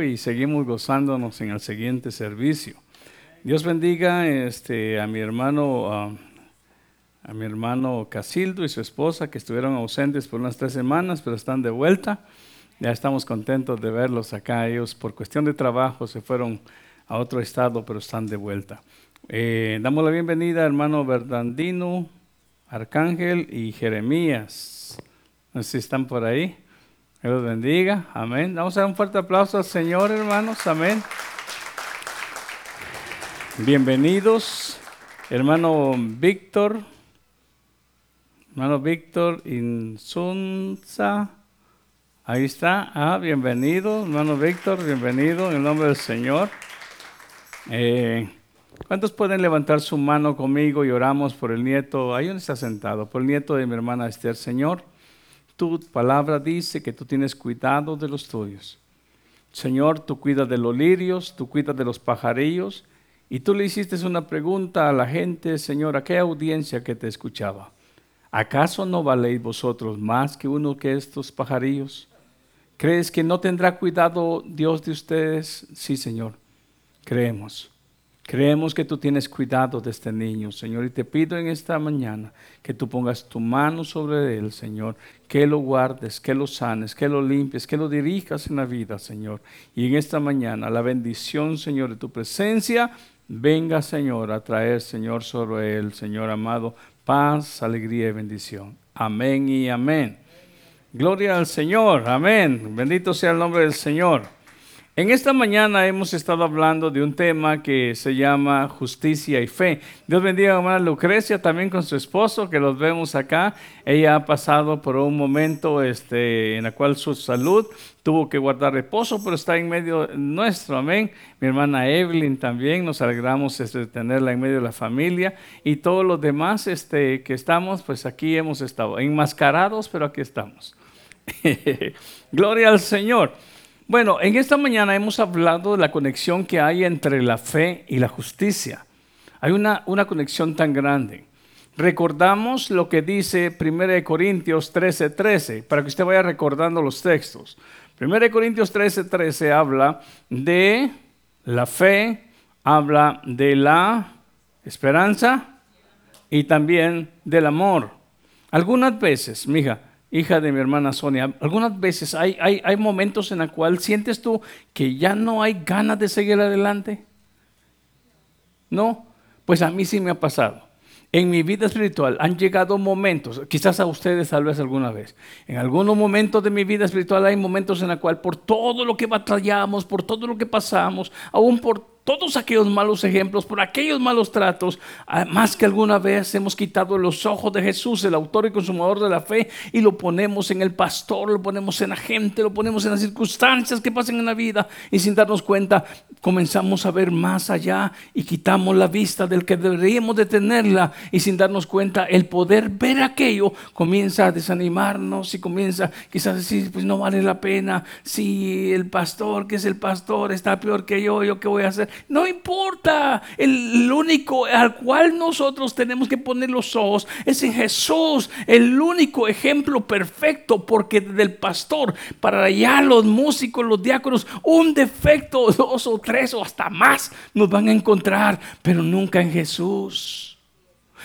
y seguimos gozándonos en el siguiente servicio. Dios bendiga este, a mi hermano, a, mi hermano Casildo y su esposa que estuvieron ausentes por unas tres semanas, pero están de vuelta. Ya estamos contentos de verlos acá. Ellos por cuestión de trabajo se fueron a otro estado, pero están de vuelta. Eh, damos la bienvenida a hermano Bernardino, Arcángel y Jeremías. No sé si están por ahí. Dios los bendiga. Amén. Vamos a dar un fuerte aplauso al Señor, hermanos. Amén. Bienvenidos, hermano Víctor. Hermano Víctor Insunza. Ahí está. Ah, bienvenido, hermano Víctor. Bienvenido en el nombre del Señor. Eh, ¿Cuántos pueden levantar su mano conmigo y oramos por el nieto? Ahí donde está sentado, por el nieto de mi hermana Esther, Señor tu palabra dice que tú tienes cuidado de los tuyos. Señor, tú cuidas de los lirios, tú cuidas de los pajarillos. Y tú le hiciste una pregunta a la gente, Señor, a qué audiencia que te escuchaba. ¿Acaso no valéis vosotros más que uno que estos pajarillos? ¿Crees que no tendrá cuidado Dios de ustedes? Sí, Señor, creemos. Creemos que tú tienes cuidado de este niño, Señor, y te pido en esta mañana que tú pongas tu mano sobre él, Señor, que lo guardes, que lo sanes, que lo limpies, que lo dirijas en la vida, Señor. Y en esta mañana la bendición, Señor, de tu presencia, venga, Señor, a traer, Señor, sobre él, Señor amado, paz, alegría y bendición. Amén y amén. Gloria al Señor, amén. Bendito sea el nombre del Señor. En esta mañana hemos estado hablando de un tema que se llama justicia y fe. Dios bendiga a hermana Lucrecia también con su esposo, que los vemos acá. Ella ha pasado por un momento este, en el cual su salud tuvo que guardar reposo, pero está en medio nuestro, amén. Mi hermana Evelyn también, nos alegramos este, de tenerla en medio de la familia. Y todos los demás este, que estamos, pues aquí hemos estado, enmascarados, pero aquí estamos. Gloria al Señor. Bueno, en esta mañana hemos hablado de la conexión que hay entre la fe y la justicia. Hay una, una conexión tan grande. Recordamos lo que dice 1 Corintios 13:13, 13, para que usted vaya recordando los textos. 1 Corintios 13:13 13 habla de la fe, habla de la esperanza y también del amor. Algunas veces, mija, hija de mi hermana Sonia, algunas veces hay, hay, hay momentos en los cuales sientes tú que ya no hay ganas de seguir adelante. No, pues a mí sí me ha pasado. En mi vida espiritual han llegado momentos, quizás a ustedes tal vez alguna vez, en algunos momentos de mi vida espiritual hay momentos en los cuales por todo lo que batallamos, por todo lo que pasamos, aún por todos aquellos malos ejemplos, por aquellos malos tratos, ah, más que alguna vez hemos quitado los ojos de Jesús, el autor y consumador de la fe, y lo ponemos en el pastor, lo ponemos en la gente, lo ponemos en las circunstancias que pasan en la vida, y sin darnos cuenta comenzamos a ver más allá y quitamos la vista del que deberíamos de tenerla, y sin darnos cuenta el poder ver aquello comienza a desanimarnos y comienza quizás a decir, pues no vale la pena, si el pastor, que es el pastor, está peor que yo, yo qué voy a hacer no importa. El único al cual nosotros tenemos que poner los ojos es en Jesús, el único ejemplo perfecto, porque del pastor para allá los músicos, los diáconos, un defecto, dos o tres o hasta más nos van a encontrar, pero nunca en Jesús.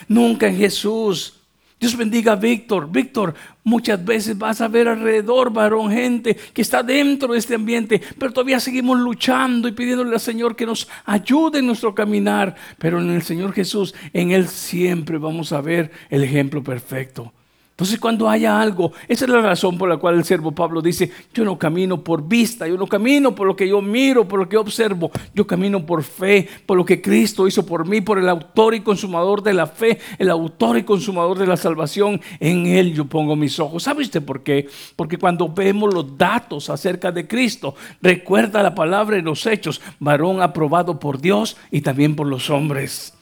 Nunca en Jesús. Dios bendiga a Víctor. Víctor, muchas veces vas a ver alrededor, varón, gente que está dentro de este ambiente, pero todavía seguimos luchando y pidiéndole al Señor que nos ayude en nuestro caminar. Pero en el Señor Jesús, en Él siempre vamos a ver el ejemplo perfecto. Entonces cuando haya algo, esa es la razón por la cual el siervo Pablo dice, yo no camino por vista, yo no camino por lo que yo miro, por lo que observo, yo camino por fe, por lo que Cristo hizo por mí, por el autor y consumador de la fe, el autor y consumador de la salvación, en Él yo pongo mis ojos. ¿Sabe usted por qué? Porque cuando vemos los datos acerca de Cristo, recuerda la palabra en los hechos, varón aprobado por Dios y también por los hombres.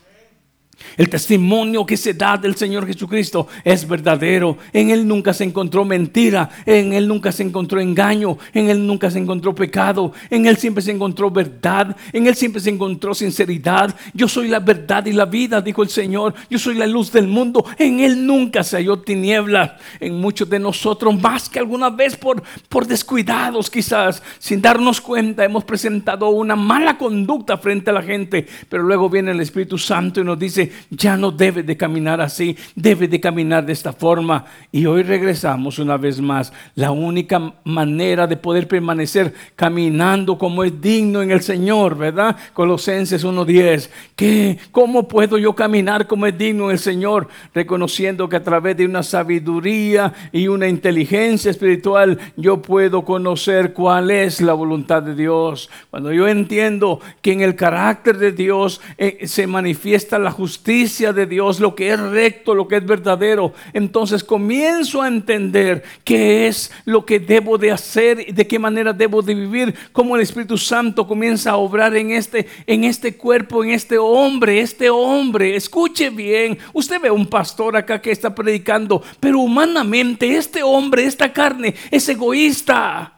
El testimonio que se da del Señor Jesucristo es verdadero. En Él nunca se encontró mentira, en Él nunca se encontró engaño, en Él nunca se encontró pecado, en Él siempre se encontró verdad, en Él siempre se encontró sinceridad. Yo soy la verdad y la vida, dijo el Señor. Yo soy la luz del mundo. En Él nunca se halló tiniebla. En muchos de nosotros, más que alguna vez por, por descuidados quizás, sin darnos cuenta, hemos presentado una mala conducta frente a la gente. Pero luego viene el Espíritu Santo y nos dice, ya no debe de caminar así, debe de caminar de esta forma. Y hoy regresamos una vez más. La única manera de poder permanecer caminando como es digno en el Señor, ¿verdad? Colosenses 1.10. ¿Qué? ¿Cómo puedo yo caminar como es digno en el Señor? Reconociendo que a través de una sabiduría y una inteligencia espiritual yo puedo conocer cuál es la voluntad de Dios. Cuando yo entiendo que en el carácter de Dios eh, se manifiesta la justicia, justicia de Dios, lo que es recto, lo que es verdadero, entonces comienzo a entender qué es lo que debo de hacer y de qué manera debo de vivir, cómo el Espíritu Santo comienza a obrar en este, en este cuerpo, en este hombre, este hombre. Escuche bien, usted ve un pastor acá que está predicando, pero humanamente este hombre, esta carne, es egoísta.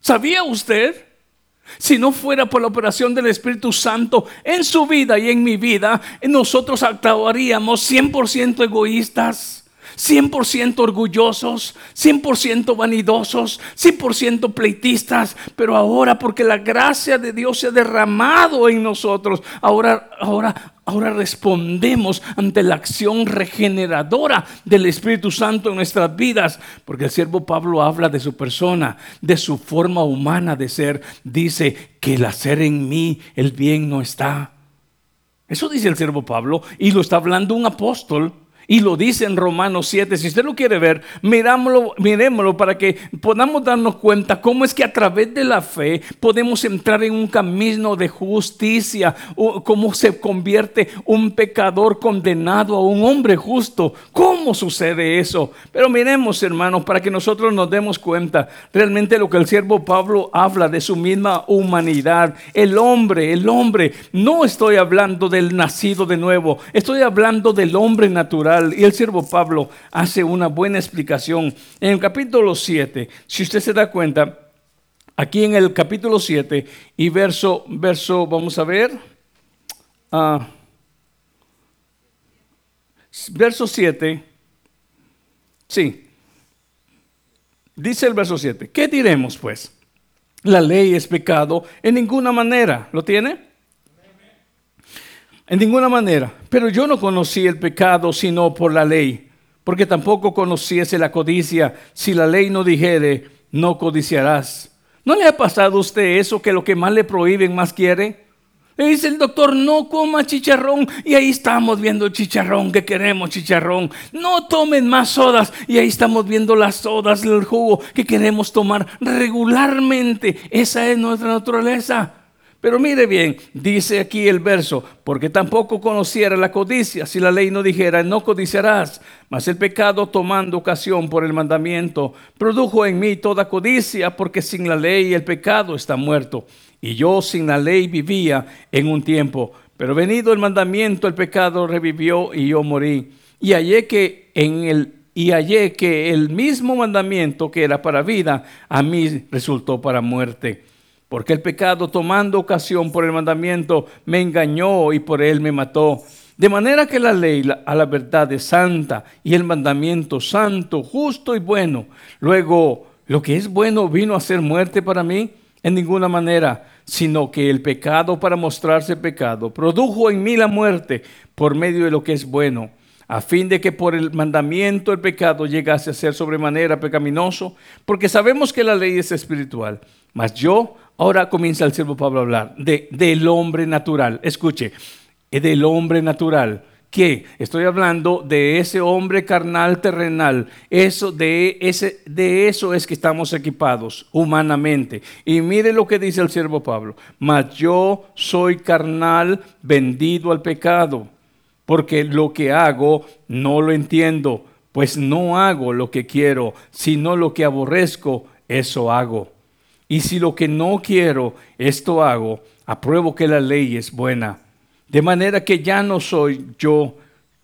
¿Sabía usted? Si no fuera por la operación del Espíritu Santo en su vida y en mi vida, nosotros actuaríamos 100% egoístas. 100% orgullosos, 100% vanidosos, 100% pleitistas, pero ahora porque la gracia de Dios se ha derramado en nosotros, ahora, ahora, ahora respondemos ante la acción regeneradora del Espíritu Santo en nuestras vidas, porque el siervo Pablo habla de su persona, de su forma humana de ser, dice que el hacer en mí el bien no está. Eso dice el siervo Pablo y lo está hablando un apóstol y lo dice en Romanos 7. Si usted lo quiere ver, mirámoslo, miremoslo para que podamos darnos cuenta cómo es que a través de la fe podemos entrar en un camino de justicia. Cómo se convierte un pecador condenado a un hombre justo. ¿Cómo sucede eso? Pero miremos, hermanos, para que nosotros nos demos cuenta realmente lo que el siervo Pablo habla de su misma humanidad. El hombre, el hombre. No estoy hablando del nacido de nuevo. Estoy hablando del hombre natural y el siervo Pablo hace una buena explicación. En el capítulo 7, si usted se da cuenta, aquí en el capítulo 7 y verso, verso, vamos a ver, uh, verso 7, sí, dice el verso 7, ¿qué diremos pues? La ley es pecado en ninguna manera, ¿lo tiene? En ninguna manera. Pero yo no conocí el pecado sino por la ley, porque tampoco conociese la codicia si la ley no dijere, no codiciarás. ¿No le ha pasado a usted eso que lo que más le prohíben más quiere? Le dice el doctor, no coma chicharrón y ahí estamos viendo el chicharrón que queremos chicharrón. No tomen más sodas y ahí estamos viendo las sodas, el jugo que queremos tomar regularmente. Esa es nuestra naturaleza. Pero mire bien, dice aquí el verso, porque tampoco conociera la codicia si la ley no dijera, no codiciarás, mas el pecado tomando ocasión por el mandamiento, produjo en mí toda codicia, porque sin la ley el pecado está muerto. Y yo sin la ley vivía en un tiempo, pero venido el mandamiento el pecado revivió y yo morí. Y hallé que en el y hallé que el mismo mandamiento que era para vida, a mí resultó para muerte porque el pecado tomando ocasión por el mandamiento me engañó y por él me mató. De manera que la ley a la verdad es santa y el mandamiento santo, justo y bueno. Luego, lo que es bueno vino a ser muerte para mí en ninguna manera, sino que el pecado para mostrarse pecado produjo en mí la muerte por medio de lo que es bueno a fin de que por el mandamiento el pecado llegase a ser sobremanera pecaminoso, porque sabemos que la ley es espiritual, mas yo Ahora comienza el siervo Pablo a hablar de, del hombre natural. Escuche, del hombre natural. ¿Qué? Estoy hablando de ese hombre carnal terrenal. Eso, de, ese, de eso es que estamos equipados humanamente. Y mire lo que dice el siervo Pablo. Mas yo soy carnal vendido al pecado, porque lo que hago no lo entiendo, pues no hago lo que quiero, sino lo que aborrezco, eso hago. Y si lo que no quiero, esto hago, apruebo que la ley es buena. De manera que ya no soy yo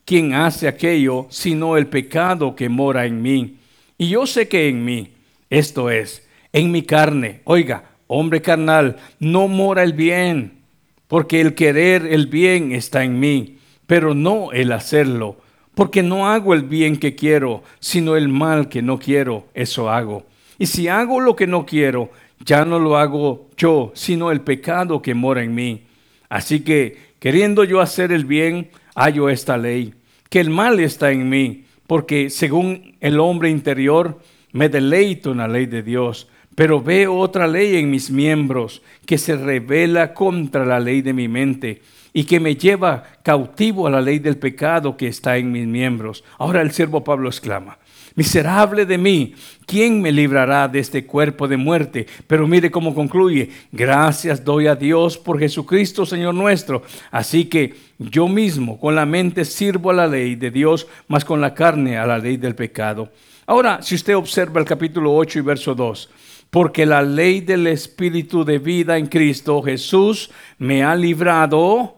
quien hace aquello, sino el pecado que mora en mí. Y yo sé que en mí, esto es, en mi carne, oiga, hombre carnal, no mora el bien, porque el querer el bien está en mí, pero no el hacerlo, porque no hago el bien que quiero, sino el mal que no quiero, eso hago. Y si hago lo que no quiero, ya no lo hago yo, sino el pecado que mora en mí. Así que, queriendo yo hacer el bien, hallo esta ley, que el mal está en mí, porque según el hombre interior, me deleito en la ley de Dios, pero veo otra ley en mis miembros que se revela contra la ley de mi mente y que me lleva cautivo a la ley del pecado que está en mis miembros. Ahora el siervo Pablo exclama, miserable de mí, ¿quién me librará de este cuerpo de muerte? Pero mire cómo concluye, gracias doy a Dios por Jesucristo, Señor nuestro. Así que yo mismo con la mente sirvo a la ley de Dios, mas con la carne a la ley del pecado. Ahora, si usted observa el capítulo 8 y verso 2, porque la ley del Espíritu de vida en Cristo Jesús me ha librado,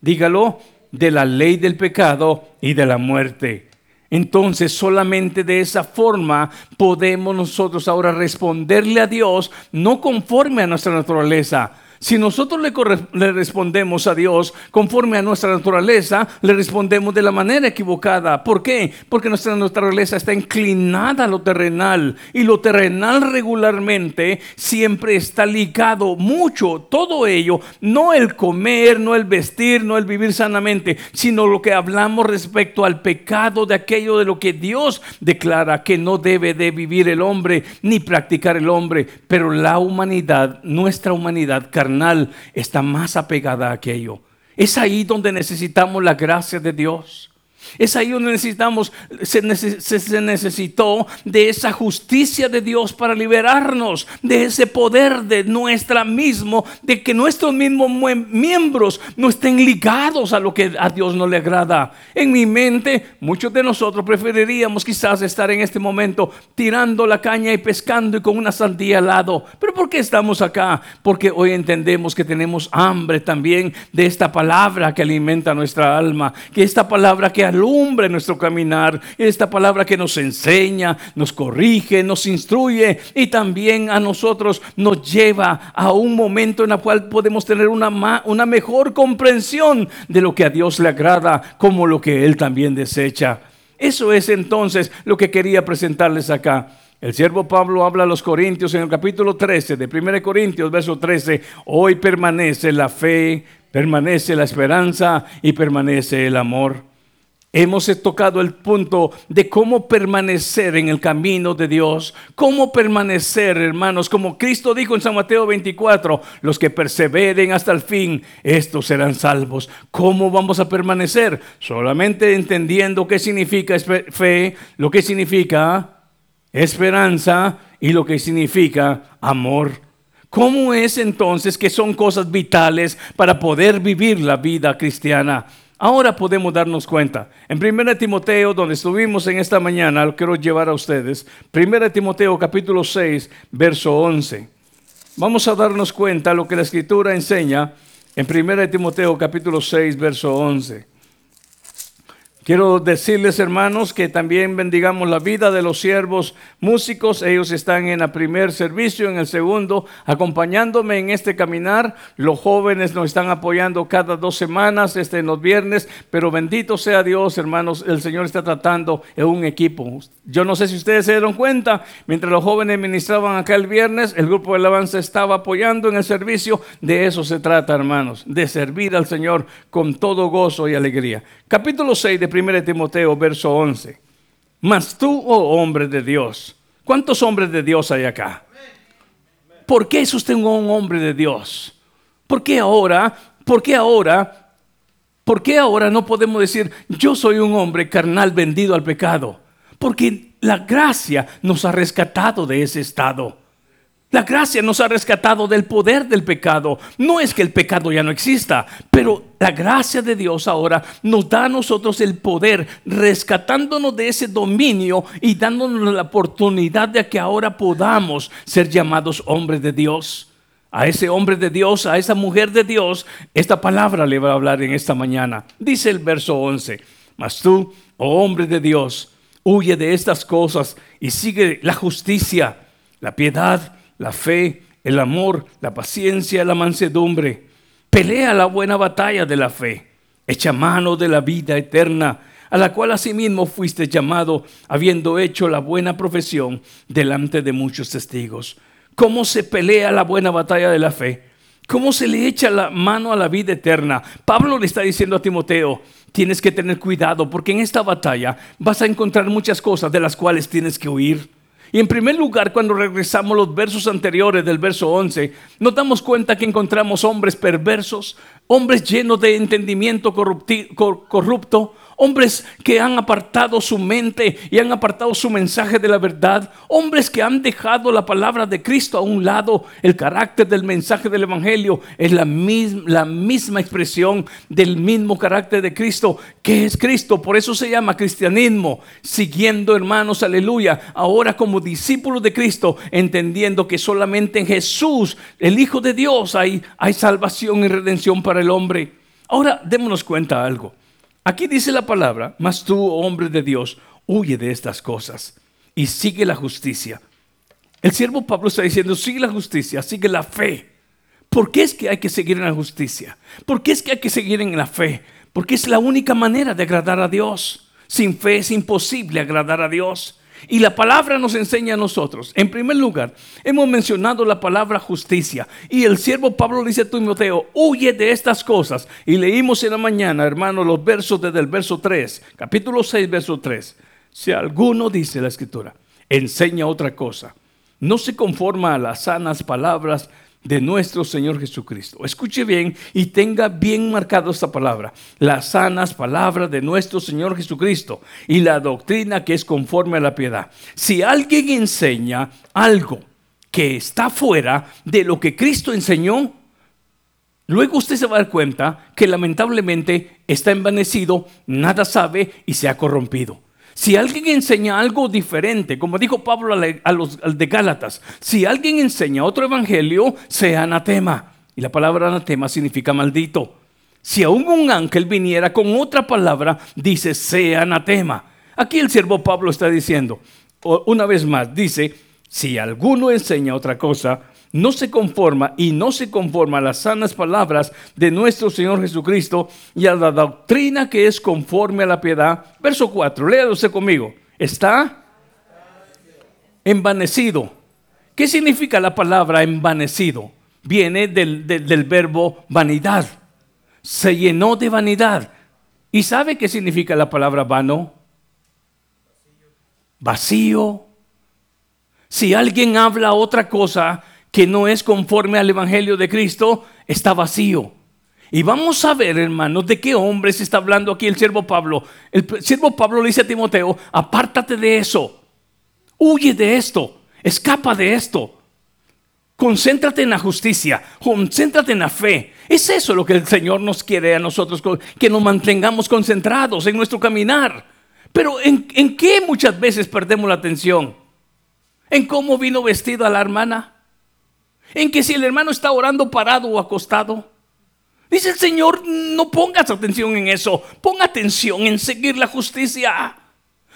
dígalo, de la ley del pecado y de la muerte. Entonces solamente de esa forma podemos nosotros ahora responderle a Dios, no conforme a nuestra naturaleza, si nosotros le, respondemos a Dios conforme a nuestra naturaleza, le respondemos de la manera equivocada. ¿Por qué? Porque nuestra naturaleza está inclinada a lo terrenal y lo terrenal regularmente siempre está ligado mucho, todo ello, no el comer, no el vestir, no el vivir sanamente, sino lo que hablamos respecto al pecado de aquello de lo que Dios declara que no debe de vivir el hombre ni practicar el hombre, pero la humanidad, nuestra humanidad está más apegada a aquello. Es ahí donde necesitamos la gracia de Dios. Es ahí donde necesitamos, se, necesitó de esa justicia de Dios para liberarnos de ese poder de nuestra mismo, de que nuestros mismos miembros no estén ligados a lo que a Dios no le agrada. En mi mente, muchos de nosotros preferiríamos quizás estar en este momento tirando la caña y pescando y con una sandía al lado. Pero ¿por qué estamos acá? Porque hoy entendemos que tenemos hambre también de esta palabra que alimenta nuestra alma, que esta palabra que alumbre nuestro caminar. Esta palabra que nos enseña, nos corrige, nos instruye y también a nosotros nos lleva a un momento en el cual podemos tener una, una mejor comprensión de lo que a Dios le agrada como lo que Él también desecha. Eso es entonces lo que quería presentarles acá. El siervo Pablo habla a los Corintios en el capítulo 13 de 1 Corintios, verso 13. Hoy permanece la fe, permanece la esperanza y permanece el amor. Hemos tocado el punto de cómo permanecer en el camino de Dios, cómo permanecer, hermanos, como Cristo dijo en San Mateo 24, los que perseveren hasta el fin, estos serán salvos. ¿Cómo vamos a permanecer? Solamente entendiendo qué significa fe, lo que significa esperanza y lo que significa amor. ¿Cómo es entonces que son cosas vitales para poder vivir la vida cristiana? Ahora podemos darnos cuenta. En 1 Timoteo, donde estuvimos en esta mañana, lo quiero llevar a ustedes. 1 Timoteo capítulo 6, verso 11. Vamos a darnos cuenta lo que la escritura enseña en 1 Timoteo capítulo 6, verso 11. Quiero decirles, hermanos, que también bendigamos la vida de los siervos músicos. Ellos están en el primer servicio, en el segundo, acompañándome en este caminar. Los jóvenes nos están apoyando cada dos semanas, este, en los viernes. Pero bendito sea Dios, hermanos, el Señor está tratando en un equipo. Yo no sé si ustedes se dieron cuenta, mientras los jóvenes ministraban acá el viernes, el grupo de alabanza estaba apoyando en el servicio. De eso se trata, hermanos, de servir al Señor con todo gozo y alegría. Capítulo 6 de 1 Timoteo, verso 11. Mas tú, oh hombre de Dios, ¿cuántos hombres de Dios hay acá? ¿Por qué es usted un hombre de Dios? ¿Por qué ahora? ¿Por qué ahora? ¿Por qué ahora no podemos decir, yo soy un hombre carnal vendido al pecado? Porque la gracia nos ha rescatado de ese estado. La gracia nos ha rescatado del poder del pecado. No es que el pecado ya no exista, pero la gracia de Dios ahora nos da a nosotros el poder, rescatándonos de ese dominio y dándonos la oportunidad de que ahora podamos ser llamados hombres de Dios. A ese hombre de Dios, a esa mujer de Dios, esta palabra le va a hablar en esta mañana. Dice el verso 11, mas tú, oh hombre de Dios, huye de estas cosas y sigue la justicia, la piedad, la fe, el amor, la paciencia, la mansedumbre. Pelea la buena batalla de la fe. Echa mano de la vida eterna, a la cual asimismo fuiste llamado, habiendo hecho la buena profesión delante de muchos testigos cómo se pelea la buena batalla de la fe, cómo se le echa la mano a la vida eterna. Pablo le está diciendo a Timoteo, tienes que tener cuidado porque en esta batalla vas a encontrar muchas cosas de las cuales tienes que huir. Y en primer lugar, cuando regresamos los versos anteriores del verso 11, nos damos cuenta que encontramos hombres perversos, hombres llenos de entendimiento corrupto, hombres que han apartado su mente y han apartado su mensaje de la verdad, hombres que han dejado la palabra de Cristo a un lado, el carácter del mensaje del Evangelio es la misma, la misma expresión del mismo carácter de Cristo, que es Cristo, por eso se llama cristianismo, siguiendo hermanos, aleluya, ahora como discípulos de Cristo, entendiendo que solamente en Jesús, el Hijo de Dios, hay, hay salvación y redención para el hombre. Ahora démonos cuenta algo. Aquí dice la palabra, mas tú, hombre de Dios, huye de estas cosas y sigue la justicia. El siervo Pablo está diciendo, sigue la justicia, sigue la fe. ¿Por qué es que hay que seguir en la justicia? ¿Por qué es que hay que seguir en la fe? Porque es la única manera de agradar a Dios. Sin fe es imposible agradar a Dios. Y la palabra nos enseña a nosotros. En primer lugar, hemos mencionado la palabra justicia. Y el siervo Pablo dice a Timoteo, huye de estas cosas. Y leímos en la mañana, hermano, los versos desde el verso 3, capítulo 6, verso 3. Si alguno, dice la escritura, enseña otra cosa, no se conforma a las sanas palabras de nuestro Señor Jesucristo. Escuche bien y tenga bien marcado esta palabra. Las sanas palabras de nuestro Señor Jesucristo y la doctrina que es conforme a la piedad. Si alguien enseña algo que está fuera de lo que Cristo enseñó, luego usted se va a dar cuenta que lamentablemente está envanecido, nada sabe y se ha corrompido. Si alguien enseña algo diferente, como dijo Pablo a los de Gálatas, si alguien enseña otro evangelio, sea anatema. Y la palabra anatema significa maldito. Si aún un ángel viniera con otra palabra, dice sea anatema. Aquí el siervo Pablo está diciendo, una vez más, dice, si alguno enseña otra cosa, no se conforma y no se conforma a las sanas palabras de nuestro Señor Jesucristo y a la doctrina que es conforme a la piedad. Verso 4, léalo conmigo. Está envanecido. ¿Qué significa la palabra envanecido? Viene del, del verbo vanidad. Se llenó de vanidad. ¿Y sabe qué significa la palabra vano? Vacío. Si alguien habla otra cosa, que no es conforme al Evangelio de Cristo, está vacío. Y vamos a ver, hermanos, de qué hombre se está hablando aquí el siervo Pablo. El siervo Pablo le dice a Timoteo, apártate de eso, huye de esto, escapa de esto. Concéntrate en la justicia, concéntrate en la fe. Es eso lo que el Señor nos quiere a nosotros, que nos mantengamos concentrados en nuestro caminar. Pero ¿en, en qué muchas veces perdemos la atención? ¿En cómo vino vestida la hermana? En que si el hermano está orando parado o acostado, dice el Señor, no pongas atención en eso, pon atención en seguir la justicia.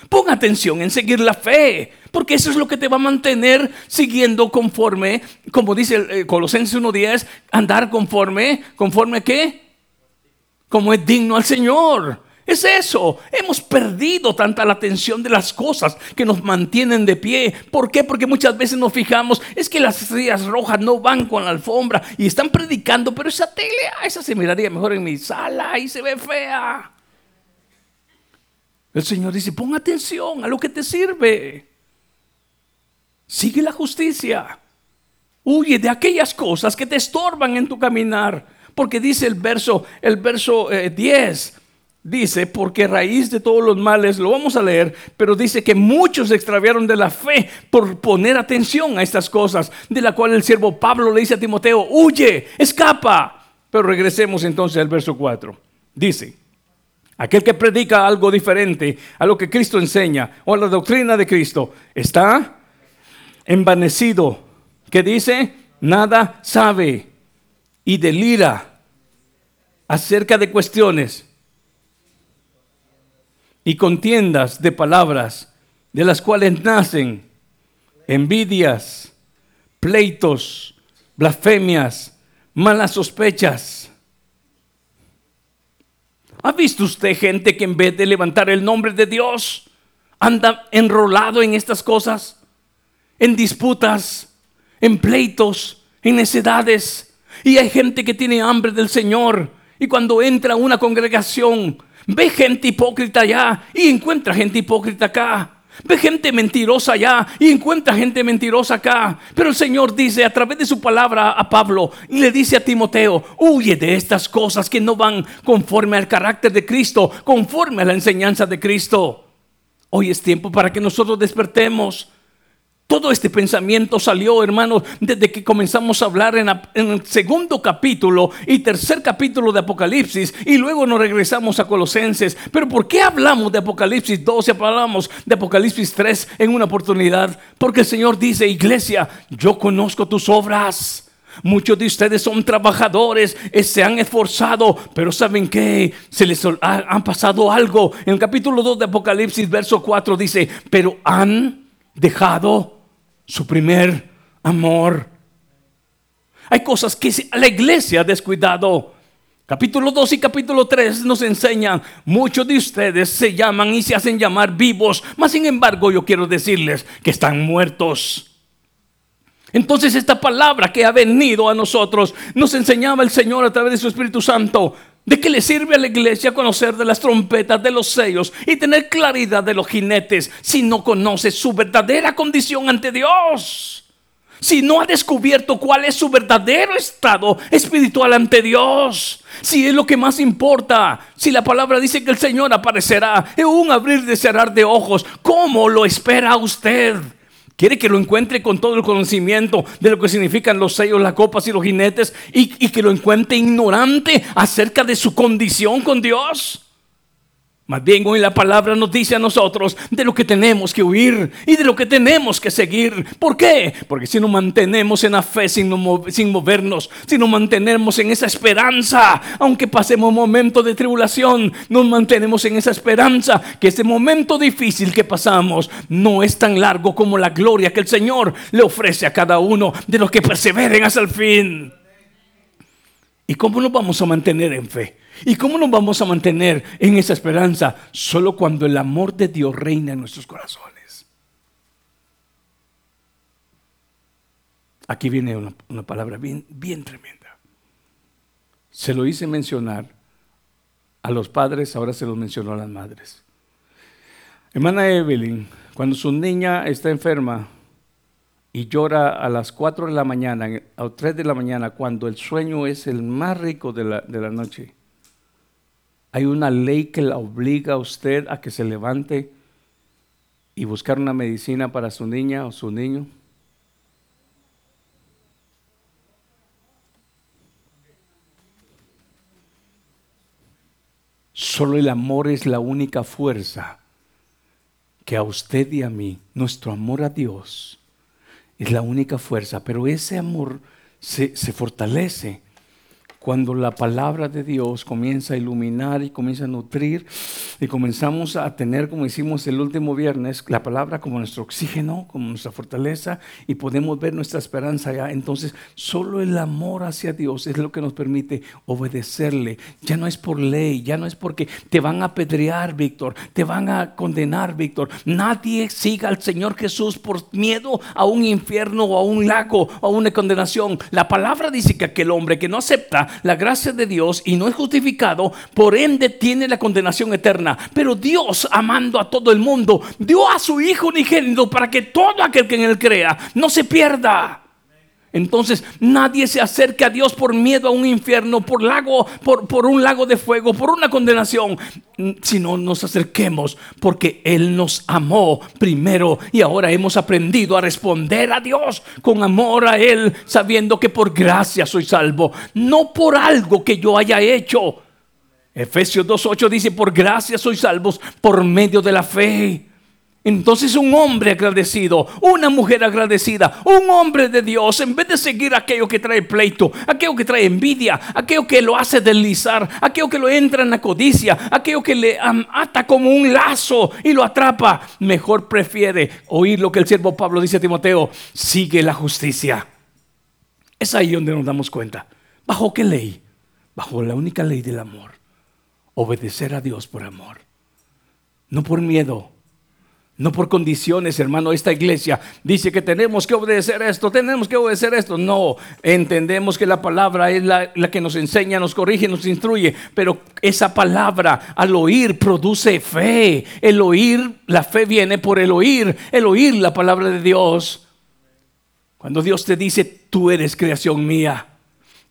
Pon atención en seguir la fe, porque eso es lo que te va a mantener siguiendo conforme, como dice eh, Colosenses 1.10, andar conforme, conforme qué? Como es digno al Señor. Es eso. Hemos perdido tanta la atención de las cosas que nos mantienen de pie. ¿Por qué? Porque muchas veces nos fijamos, es que las estrellas rojas no van con la alfombra y están predicando, pero esa tele, ah, esa se miraría mejor en mi sala y se ve fea. El Señor dice, pon atención a lo que te sirve. Sigue la justicia. Huye de aquellas cosas que te estorban en tu caminar. Porque dice el verso, el verso 10, eh, dice, porque raíz de todos los males, lo vamos a leer, pero dice que muchos se extraviaron de la fe por poner atención a estas cosas, de la cual el siervo Pablo le dice a Timoteo, huye, escapa. Pero regresemos entonces al verso 4. Dice, aquel que predica algo diferente a lo que Cristo enseña o a la doctrina de Cristo, está envanecido. ¿Qué dice? nada sabe y delira acerca de cuestiones y contiendas de palabras de las cuales nacen envidias, pleitos, blasfemias, malas sospechas. ¿Ha visto usted gente que en vez de levantar el nombre de Dios anda enrolado en estas cosas? En disputas, en pleitos, en necedades. Y hay gente que tiene hambre del Señor. Y cuando entra a una congregación, ve gente hipócrita allá y encuentra gente hipócrita acá. Ve gente mentirosa allá y encuentra gente mentirosa acá. Pero el Señor dice a través de su palabra a Pablo y le dice a Timoteo, huye de estas cosas que no van conforme al carácter de Cristo, conforme a la enseñanza de Cristo. Hoy es tiempo para que nosotros despertemos todo este pensamiento salió, hermanos, desde que comenzamos a hablar en, el segundo capítulo y tercer capítulo de Apocalipsis y luego nos regresamos a Colosenses. Pero ¿por qué hablamos de Apocalipsis 2 y hablamos de Apocalipsis 3 en una oportunidad? Porque el Señor dice, iglesia, yo conozco tus obras. Muchos de ustedes son trabajadores, eh, se han esforzado, pero ¿saben qué? Se les ha, han pasado algo. En el capítulo 2 de Apocalipsis, verso 4 dice, pero han dejado su primer amor. Hay cosas que la iglesia ha descuidado. Capítulo 2 y capítulo 3 nos enseñan, muchos de ustedes se llaman y se hacen llamar vivos, mas sin embargo yo quiero decirles que están muertos. Entonces esta palabra que ha venido a nosotros nos enseñaba el Señor a través de su Espíritu Santo. ¿De qué le sirve a la iglesia conocer de las trompetas, de los sellos y tener claridad de los jinetes si no conoce su verdadera condición ante Dios? Si no ha descubierto cuál es su verdadero estado espiritual ante Dios. Si es lo que más importa. Si la palabra dice que el Señor aparecerá en un abrir y cerrar de ojos. ¿Cómo lo espera usted? Quiere que lo encuentre con todo el conocimiento de lo que significan los sellos, las copas y los jinetes y, que lo encuentre ignorante acerca de su condición con Dios. Más bien hoy la palabra nos dice a nosotros de lo que tenemos que huir y de lo que tenemos que seguir. ¿Por qué? Porque si nos mantenemos en la fe sin, movernos, si nos mantenemos en esa esperanza, aunque pasemos momentos de tribulación, nos mantenemos en esa esperanza que ese momento difícil que pasamos no es tan largo como la gloria que el Señor le ofrece a cada uno de los que perseveren hasta el fin. ¿Y cómo nos vamos a mantener en fe? ¿Y cómo nos vamos a mantener en esa esperanza? Solo cuando el amor de Dios reina en nuestros corazones. Aquí viene una, palabra bien, bien tremenda. Se lo hice mencionar a los padres, ahora se lo mencionó a las madres. Hermana Evelyn, cuando su niña está enferma y llora a las 4 de la mañana o 3 de la mañana, cuando el sueño es el más rico de la, de la noche, hay una ley que la obliga a usted a que se levante y buscar una medicina para su niña o su niño. Solo el amor es la única fuerza que a usted y a mí, nuestro amor a Dios, es la única fuerza, pero ese amor se, se fortalece cuando la palabra de Dios comienza a iluminar y comienza a nutrir y comenzamos a tener, como hicimos el último viernes, la palabra como nuestro oxígeno, como nuestra fortaleza y podemos ver nuestra esperanza allá. Entonces, solo el amor hacia Dios es lo que nos permite obedecerle. Ya no es por ley, ya no es porque te van a apedrear, Víctor, te van a condenar, Víctor. Nadie siga al Señor Jesús por miedo a un infierno o a un lago o a una condenación. La palabra dice que aquel hombre que no acepta la gracia de Dios y no es justificado, por ende tiene la condenación eterna. Pero Dios, amando a todo el mundo, dio a su Hijo unigénito para que todo aquel que en él crea no se pierda. Entonces nadie se acerca a Dios por miedo a un infierno, por lago, por, por, un lago de fuego, por una condenación, sino nos acerquemos porque Él nos amó primero y ahora hemos aprendido a responder a Dios con amor a Él, sabiendo que por gracia soy salvo, no por algo que yo haya hecho. Efesios 2.8 dice, por gracia soy salvos por medio de la fe. Entonces un hombre agradecido, una mujer agradecida, un hombre de Dios, en vez de seguir aquello que trae pleito, aquello que trae envidia, aquello que lo hace deslizar, aquello que lo entra en la codicia, aquello que le ata como un lazo y lo atrapa, mejor prefiere oír lo que el siervo Pablo dice a Timoteo, sigue la justicia. Es ahí donde nos damos cuenta. ¿Bajo qué ley? Bajo la única ley del amor. Obedecer a Dios por amor. No por miedo, no por condiciones, hermano. Esta iglesia dice que tenemos que obedecer esto, tenemos que obedecer esto. No, entendemos que la palabra es la, que nos enseña, nos corrige, nos instruye. Pero esa palabra al oír produce fe. El oír, la fe viene por el oír. El oír la palabra de Dios. Cuando Dios te dice, tú eres creación mía.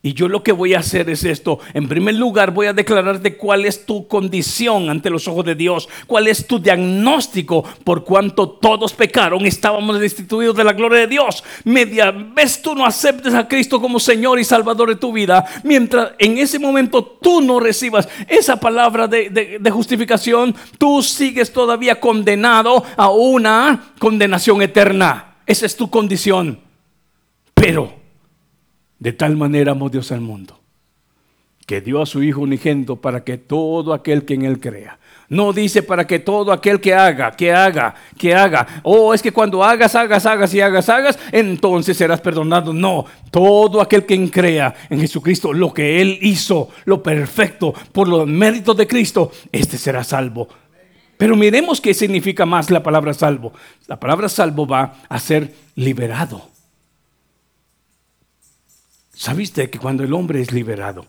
Y yo lo que voy a hacer es esto. En primer lugar, voy a declararte cuál es tu condición ante los ojos de Dios, cuál es tu diagnóstico por cuanto todos pecaron, estábamos destituidos de la gloria de Dios. Media vez tú no aceptes a Cristo como Señor y Salvador de tu vida, mientras en ese momento tú no recibas esa palabra de, de justificación, tú sigues todavía condenado a una condenación eterna. Esa es tu condición. Pero de tal manera amó Dios al mundo, que dio a su Hijo unigénito para que todo aquel que en Él crea. No dice para que todo aquel que haga, que haga, que haga. Oh, es que cuando hagas, hagas, hagas y hagas, hagas, entonces serás perdonado. No, todo aquel que crea en Jesucristo, lo que Él hizo, lo perfecto, por los méritos de Cristo, este será salvo. Pero miremos qué significa más la palabra salvo. La palabra salvo va a ser liberado. ¿Sabiste que cuando el hombre es liberado,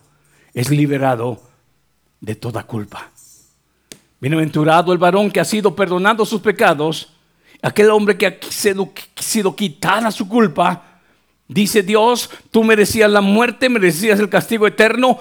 es liberado de toda culpa? Bienaventurado el varón que ha sido perdonado sus pecados, aquel hombre que ha sido, quitada su culpa. Dice Dios, tú merecías la muerte, merecías el castigo eterno.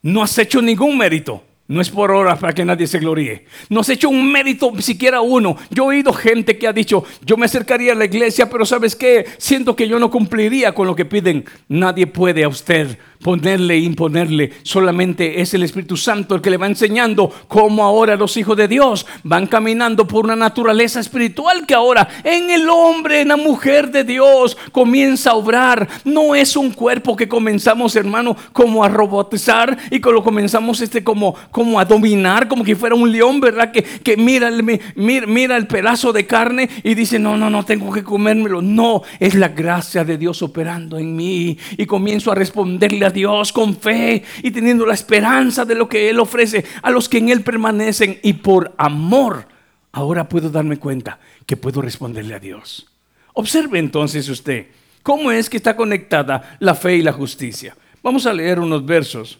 No has hecho ningún mérito. No es por hora para que nadie se gloríe. No has hecho un mérito, siquiera uno. Yo he oído gente que ha dicho, yo me acercaría a la iglesia, pero ¿sabes qué? Siento que yo no cumpliría con lo que piden. Nadie puede a usted ponerle e imponerle. Solamente es el Espíritu Santo el que le va enseñando cómo ahora los hijos de Dios van caminando por una naturaleza espiritual que ahora en el hombre, en la mujer de Dios comienza a obrar. No es un cuerpo que comenzamos, hermano, como a robotizar y que lo comenzamos este como, como a dominar, como que fuera un león, ¿verdad? Que, que mira, mira, mira el pedazo de carne y dice, no, no, no, tengo que comérmelo. No, es la gracia de Dios operando en mí y comienzo a responderle a Dios con fe y teniendo la esperanza de lo que Él ofrece a los que en Él permanecen. Y por amor, ahora puedo darme cuenta que puedo responderle a Dios. Observe entonces usted cómo es que está conectada la fe y la justicia. Vamos a leer unos versos.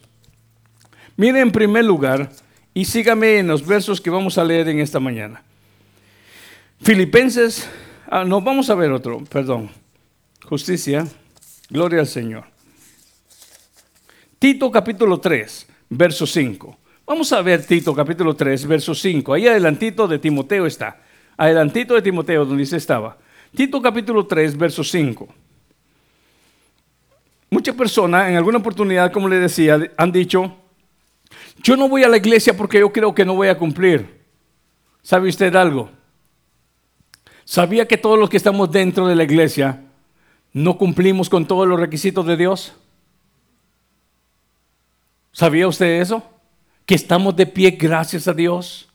Mire en primer lugar y sígame en los versos que vamos a leer en esta mañana. Filipenses, ah, no, vamos a ver otro, perdón. Justicia, gloria al Señor. Tito capítulo 3, verso 5. Vamos a ver Tito capítulo 3, verso 5. Ahí adelantito de Timoteo está. Adelantito de Timoteo, donde dice estaba. Tito capítulo 3, verso 5. Muchas personas en alguna oportunidad, como le decía, han dicho, yo no voy a la iglesia porque yo creo que no voy a cumplir. ¿Sabe usted algo? ¿Sabía que todos los que estamos dentro de la iglesia no cumplimos con todos los requisitos de Dios? ¿Sabía usted eso? Que estamos de pie gracias a Dios.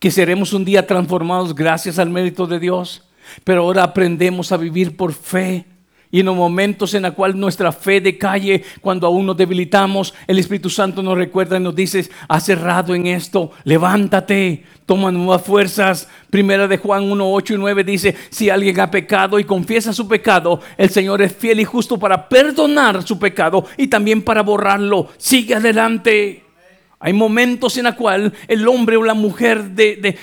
Que seremos un día transformados gracias al mérito de Dios. Pero ahora aprendemos a vivir por fe y en los momentos en los cuales nuestra fe decae, cuando aún nos debilitamos, el Espíritu Santo nos recuerda y nos dice, has cerrado en esto, levántate, toma nuevas fuerzas. Primera de Juan 1, 8 y 9 dice, si alguien ha pecado y confiesa su pecado, el Señor es fiel y justo para perdonar su pecado y también para borrarlo. Sigue adelante. Hay momentos en los cuales el hombre o la mujer de,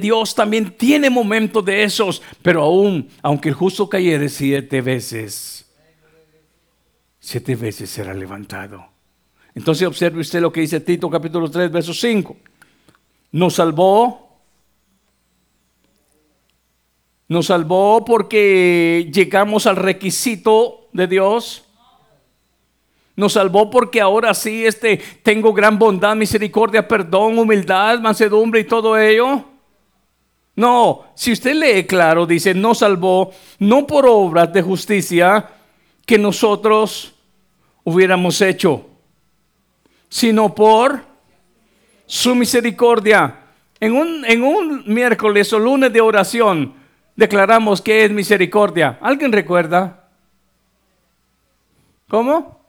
Dios también tiene momentos de esos, pero aún, aunque el justo cayere siete veces, siete veces será levantado. Entonces observe usted lo que dice Tito capítulo 3, verso 5. Nos salvó, nos salvó porque llegamos al requisito de Dios nos salvó porque ahora sí este, tengo gran bondad, misericordia, perdón, humildad, mansedumbre y todo ello. No, si usted lee claro, dice, nos salvó no por obras de justicia que nosotros hubiéramos hecho, sino por su misericordia. En un, en un miércoles o lunes de oración declaramos que es misericordia. ¿Alguien recuerda? ¿Cómo?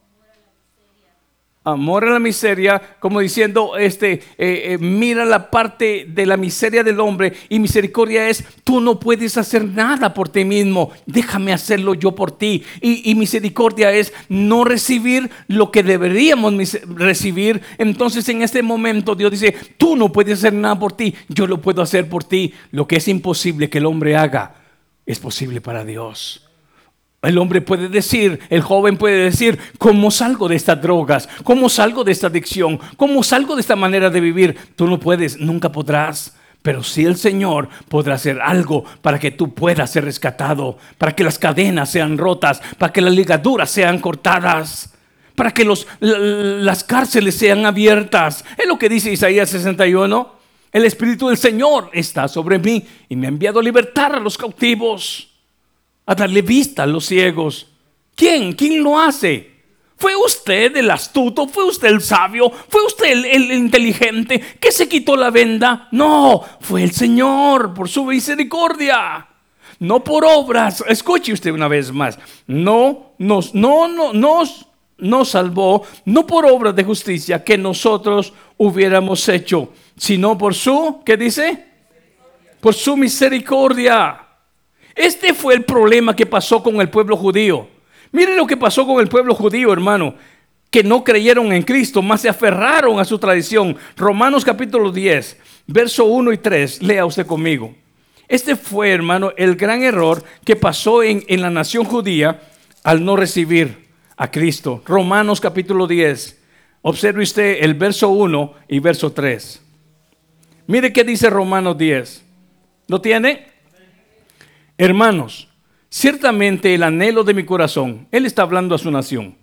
Amor a la miseria, como diciendo, este, eh, eh, mira la parte de la miseria del hombre y misericordia es, tú no puedes hacer nada por ti mismo, déjame hacerlo yo por ti. Y, y misericordia es no recibir lo que deberíamos recibir. Entonces en este momento Dios dice, tú no puedes hacer nada por ti, yo lo puedo hacer por ti. Lo que es imposible que el hombre haga, es posible para Dios. El hombre puede decir, el joven puede decir, ¿cómo salgo de estas drogas? ¿Cómo salgo de esta adicción? ¿Cómo salgo de esta manera de vivir? Tú no puedes, nunca podrás. Pero si el Señor podrá hacer algo para que tú puedas ser rescatado, para que las cadenas sean rotas, para que las ligaduras sean cortadas, para que las cárceles sean abiertas. Es lo que dice Isaías 61. El Espíritu del Señor está sobre mí y me ha enviado a libertar a los cautivos a darle vista a los ciegos. ¿Quién? ¿Quién lo hace? ¿Fue usted el astuto? ¿Fue usted el sabio? ¿Fue usted el, inteligente que se quitó la venda? No, fue el Señor por su misericordia. No por obras. Escuche usted una vez más. No nos, no, no, nos, nos salvó, no por obras de justicia que nosotros hubiéramos hecho, sino por su, ¿qué dice? Por su misericordia. Este fue el problema que pasó con el pueblo judío. Miren lo que pasó con el pueblo judío, hermano, que no creyeron en Cristo, más se aferraron a su tradición. Romanos capítulo 10, verso 1 y 3, lea usted conmigo. Este fue, hermano, el gran error que pasó en, en la nación judía al no recibir a Cristo. Romanos capítulo 10. Observe usted el verso 1 y verso 3. Mire qué dice Romanos 10. ¿Lo tiene? Hermanos, ciertamente el anhelo de mi corazón, Él está hablando a su nación.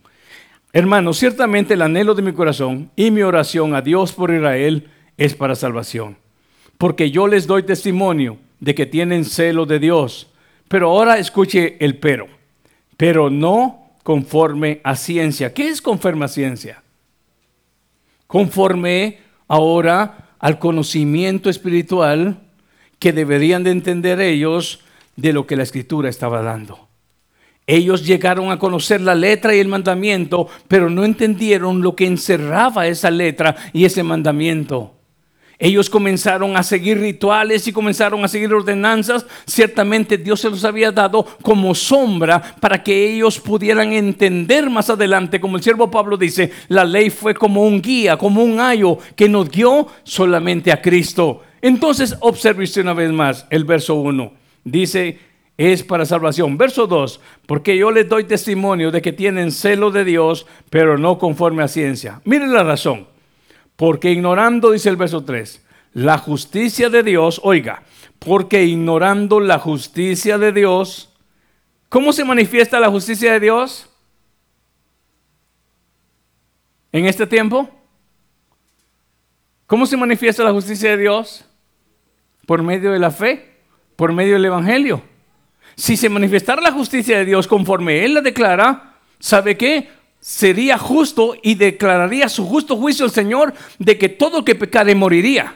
Hermanos, ciertamente el anhelo de mi corazón y mi oración a Dios por Israel es para salvación. Porque yo les doy testimonio de que tienen celo de Dios. Pero ahora escuche el pero. Pero no conforme a ciencia. ¿Qué es conforme a ciencia? Conforme ahora al conocimiento espiritual que deberían de entender ellos de lo que la escritura estaba dando. Ellos llegaron a conocer la letra y el mandamiento, pero no entendieron lo que encerraba esa letra y ese mandamiento. Ellos comenzaron a seguir rituales y comenzaron a seguir ordenanzas. Ciertamente Dios se los había dado como sombra para que ellos pudieran entender más adelante, como el siervo Pablo dice, la ley fue como un guía, como un ayo que nos dio solamente a Cristo. Entonces observe usted una vez más el verso 1 dice, es para salvación. Verso 2, porque yo les doy testimonio de que tienen celo de Dios, pero no conforme a ciencia. Miren la razón. Porque ignorando, dice el verso 3, la justicia de Dios, oiga, porque ignorando la justicia de Dios, ¿cómo se manifiesta la justicia de Dios? En este tiempo. ¿Cómo se manifiesta la justicia de Dios? Por medio de la fe por medio del Evangelio. Si se manifestara la justicia de Dios conforme Él la declara, ¿sabe qué? Sería justo y declararía su justo juicio el Señor de que todo que pecare moriría.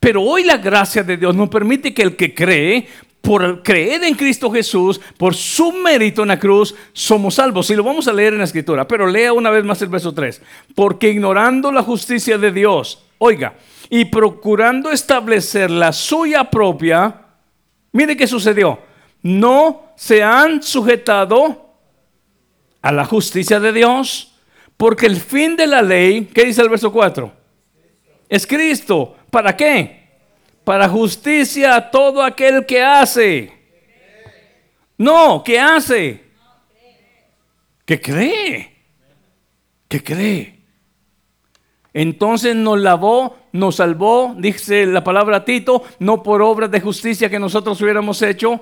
Pero hoy la gracia de Dios nos permite que el que cree, por creer en Cristo Jesús, por su mérito en la cruz, somos salvos. Y lo vamos a leer en la escritura, pero lea una vez más el verso 3. Porque ignorando la justicia de Dios, oiga, y procurando establecer la suya propia, Mire qué sucedió. No se han sujetado a la justicia de Dios, porque el fin de la ley, ¿qué dice el verso 4? Es Cristo. ¿Para qué? Para justicia a todo aquel que hace. No, ¿qué hace? Que cree. Que cree. Entonces nos lavó, nos salvó, dice la palabra Tito, no por obras de justicia que nosotros hubiéramos hecho,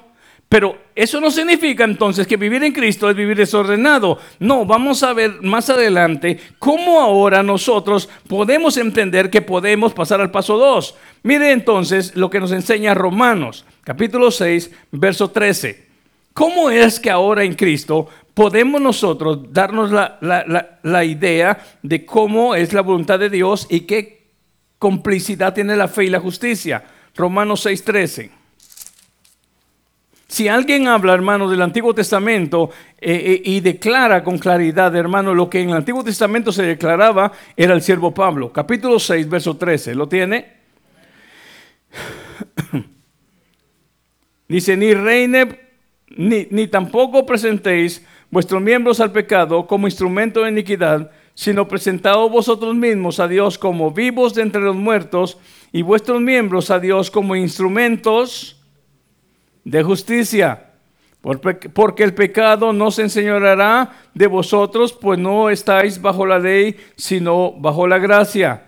Pero eso no significa entonces que vivir en Cristo es vivir desordenado. No, vamos a ver más adelante cómo ahora nosotros podemos entender que podemos pasar al paso 2. Mire entonces lo que nos enseña Romanos, capítulo 6, verso 13. ¿Cómo es que ahora en Cristo podemos nosotros darnos la, la idea de cómo es la voluntad de Dios y qué complicidad tiene la fe y la justicia? Romanos 6, 13. Si alguien habla, hermano, del Antiguo Testamento eh, eh, y declara con claridad, hermano, lo que en el Antiguo Testamento se declaraba era el siervo Pablo. Capítulo 6, verso 13. ¿Lo tiene? Dice, ni reine, ni, ni tampoco presentéis vuestros miembros al pecado como instrumento de iniquidad, sino presentaos vosotros mismos a Dios como vivos de entre los muertos y vuestros miembros a Dios como instrumentos de justicia. Porque el pecado no se enseñoreará de vosotros, pues no estáis bajo la ley, sino bajo la gracia.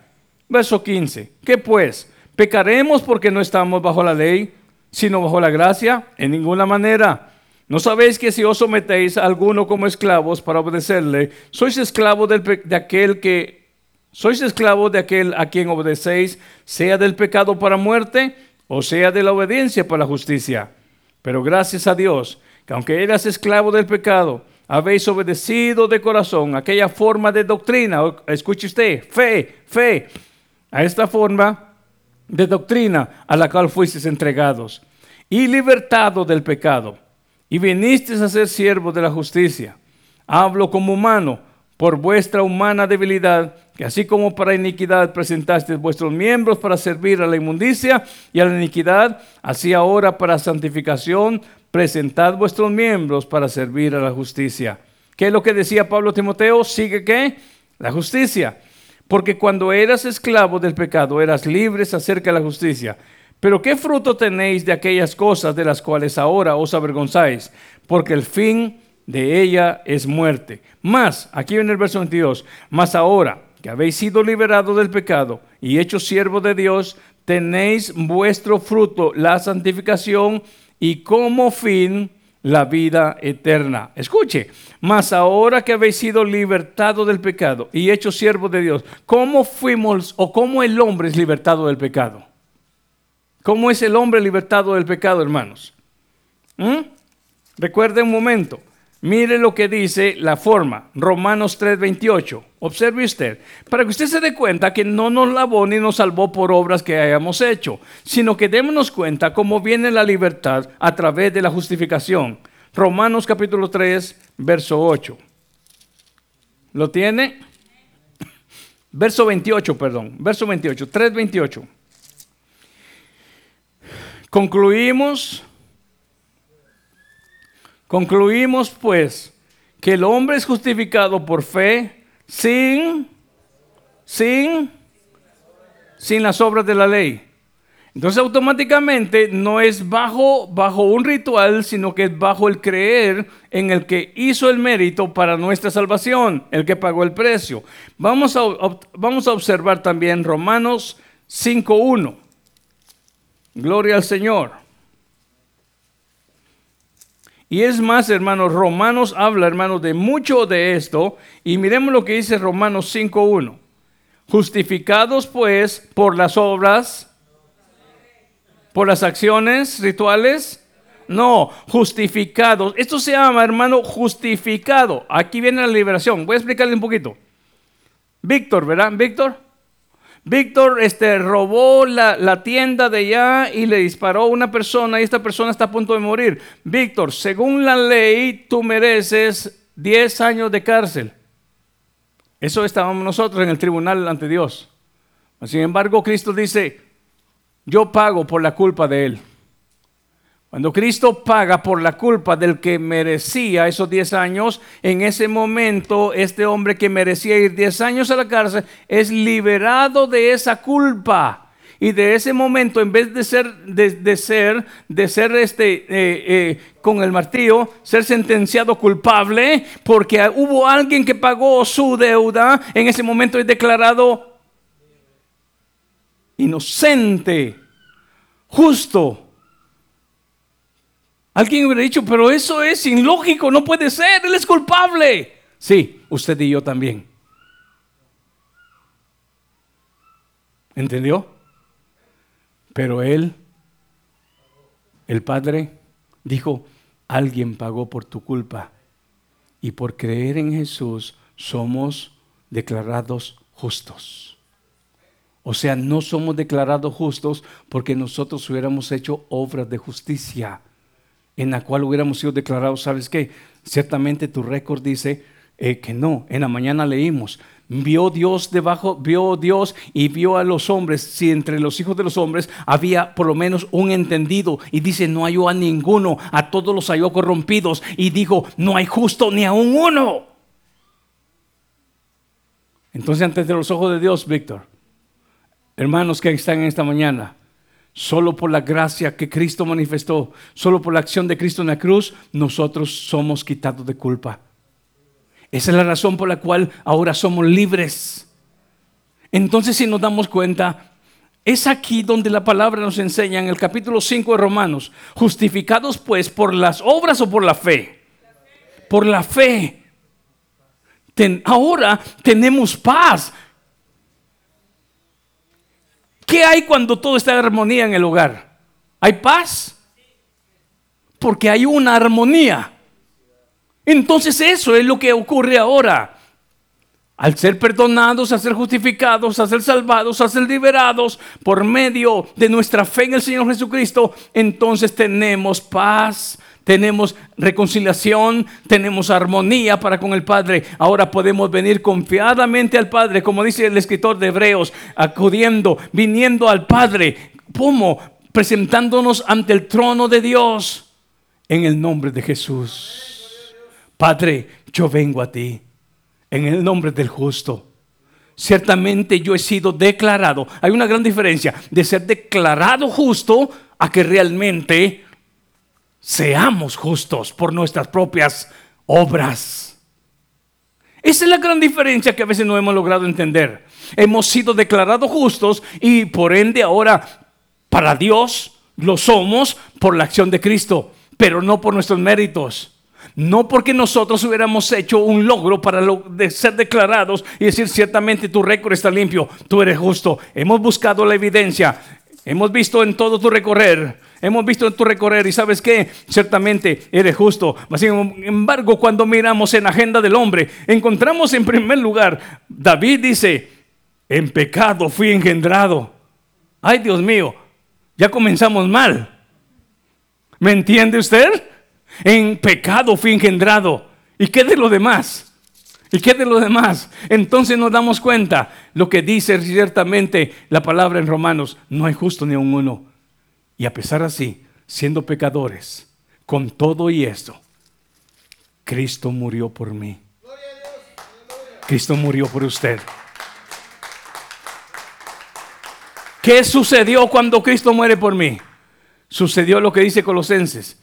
Verso 15. ¿Qué pues? ¿Pecaremos porque no estamos bajo la ley, sino bajo la gracia? En ninguna manera. ¿No sabéis que si os sometéis a alguno como esclavos para obedecerle, sois esclavos de aquel que sois esclavos de aquel a quien obedecéis, sea del pecado para muerte o sea de la obediencia para la justicia? Pero gracias a Dios, que aunque eras esclavo del pecado, habéis obedecido de corazón aquella forma de doctrina, escuche usted, fe, fe, a esta forma de doctrina a la cual fuisteis entregados, y libertado del pecado, y vinisteis a ser siervos de la justicia. Hablo como humano, por vuestra humana debilidad, que así como para iniquidad presentasteis vuestros miembros para servir a la inmundicia y a la iniquidad, así ahora para santificación presentad vuestros miembros para servir a la justicia. ¿Qué es lo que decía Pablo Timoteo? Sigue qué? La justicia. Porque cuando eras esclavo del pecado, eras libres acerca de la justicia. Pero ¿qué fruto tenéis de aquellas cosas de las cuales ahora os avergonzáis? Porque el fin de ella es muerte. Más, aquí viene el verso 22, más ahora que habéis sido liberados del pecado y hechos siervos de Dios, tenéis vuestro fruto, la santificación y como fin la vida eterna. Escuche, más ahora que habéis sido libertados del pecado y hechos siervos de Dios, ¿cómo fuimos o cómo el hombre es libertado del pecado? ¿Cómo es el hombre libertado del pecado, hermanos? ¿Mm? Recuerde un momento. Mire lo que dice la forma, Romanos 3:28. Observe usted, para que usted se dé cuenta que no nos lavó ni nos salvó por obras que hayamos hecho, sino que démonos cuenta cómo viene la libertad a través de la justificación. Romanos capítulo 3, verso 8. ¿Lo tiene? Verso 28, perdón, verso 28, 3:28. Concluimos Concluimos pues que el hombre es justificado por fe sin, sin, sin las obras de la ley. Entonces automáticamente no es bajo, bajo un ritual, sino que es bajo el creer en el que hizo el mérito para nuestra salvación, el que pagó el precio. Vamos a, vamos a observar también Romanos 5.1. Gloria al Señor. Y es más, hermanos, Romanos habla, hermanos, de mucho de esto. Y miremos lo que dice Romanos 5.1. Justificados pues por las obras, por las acciones rituales. No, justificados. Esto se llama, hermano, justificado. Aquí viene la liberación. Voy a explicarle un poquito. Víctor, ¿verdad? Víctor. Víctor este, robó la, tienda de allá y le disparó a una persona y esta persona está a punto de morir. Víctor, según la ley, tú mereces 10 años de cárcel. Eso estábamos nosotros en el tribunal ante Dios. Sin embargo, Cristo dice, yo pago por la culpa de él. Cuando Cristo paga por la culpa del que merecía esos 10 años, en ese momento este hombre que merecía ir 10 años a la cárcel es liberado de esa culpa. Y de ese momento, en vez de ser, de, ser, de ser este, eh, eh, con el martillo, ser sentenciado culpable, porque hubo alguien que pagó su deuda, en ese momento es declarado inocente, justo Alguien hubiera dicho, pero eso es ilógico, no puede ser, Él es culpable. Sí, usted y yo también. ¿Entendió? Pero Él, el Padre, dijo, alguien pagó por tu culpa. Y por creer en Jesús somos declarados justos. O sea, no somos declarados justos porque nosotros hubiéramos hecho obras de justicia en la cual hubiéramos sido declarados, ¿sabes qué? Ciertamente tu récord dice eh, que no. En la mañana leímos, vio Dios debajo, vio Dios y vio a los hombres, si entre los hijos de los hombres había por lo menos un entendido y dice, no halló a ninguno, a todos los halló corrompidos y dijo, no hay justo ni a un uno. Entonces, antes de los ojos de Dios, Víctor, hermanos que están en esta mañana, solo por la gracia que Cristo manifestó, solo por la acción de Cristo en la cruz, nosotros somos quitados de culpa. Esa es la razón por la cual ahora somos libres. Entonces, si nos damos cuenta, es aquí donde la palabra nos enseña en el capítulo 5 de Romanos, justificados pues por las obras o por la fe. Por la fe ahora tenemos paz. ¿Qué hay cuando todo está en armonía en el hogar? ¿Hay paz? Porque hay una armonía. Entonces eso es lo que ocurre ahora. Al ser perdonados, a ser justificados, a ser salvados, a ser liberados por medio de nuestra fe en el Señor Jesucristo, entonces tenemos paz tenemos reconciliación, tenemos armonía para con el Padre. Ahora podemos venir confiadamente al Padre, como dice el escritor de Hebreos, acudiendo, viniendo al Padre. ¿Cómo? Presentándonos ante el trono de Dios en el nombre de Jesús. Padre, yo vengo a ti en el nombre del justo. Ciertamente yo he sido declarado. Hay una gran diferencia de ser declarado justo a que realmente seamos justos por nuestras propias obras. Esa es la gran diferencia que a veces no hemos logrado entender. Hemos sido declarados justos y por ende ahora para Dios lo somos por la acción de Cristo, pero no por nuestros méritos. No porque nosotros hubiéramos hecho un logro para ser declarados y decir ciertamente tu récord está limpio, tú eres justo. Hemos buscado la evidencia, hemos visto en todo tu recorrer Hemos visto tu recorrer y sabes que ciertamente eres justo. Sin embargo, cuando miramos en la agenda del hombre, encontramos en primer lugar, David dice, en pecado fui engendrado. Ay, Dios mío, ya comenzamos mal. ¿Me entiende usted? En pecado fui engendrado. ¿Y qué de lo demás? ¿Y qué de lo demás? Entonces nos damos cuenta lo que dice ciertamente la palabra en Romanos, no hay justo ni un uno. Y a pesar así, siendo pecadores, con todo y esto, Cristo murió por mí. Cristo murió por usted. ¿Qué sucedió cuando Cristo muere por mí? Sucedió lo que dice Colosenses.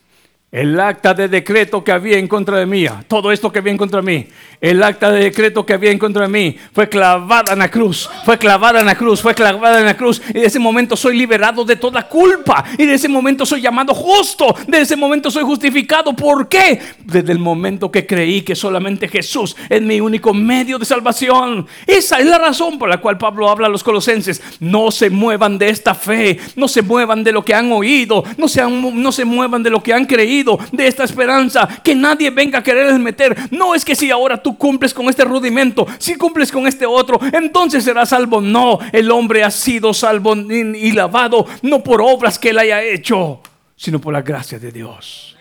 El acta de decreto que había en contra de mí, todo esto que había en contra de mí, el acta de decreto que había en contra de mí fue clavada en la cruz, fue clavada en la cruz, fue clavada en la cruz. Y de ese momento soy liberado de toda culpa. Y de ese momento soy llamado justo. De ese momento soy justificado. ¿Por qué? Desde el momento que creí que solamente Jesús es mi único medio de salvación. Esa es la razón por la cual Pablo habla a los colosenses. No se muevan de esta fe, no se muevan de lo que han oído, no se, no se muevan de lo que han creído de esta esperanza, que nadie venga a querer meter. No es que si ahora tú cumples con este rudimento, si cumples con este otro, entonces serás salvo. No, el hombre ha sido salvo y lavado no por obras que él haya hecho, sino por la gracia de Dios.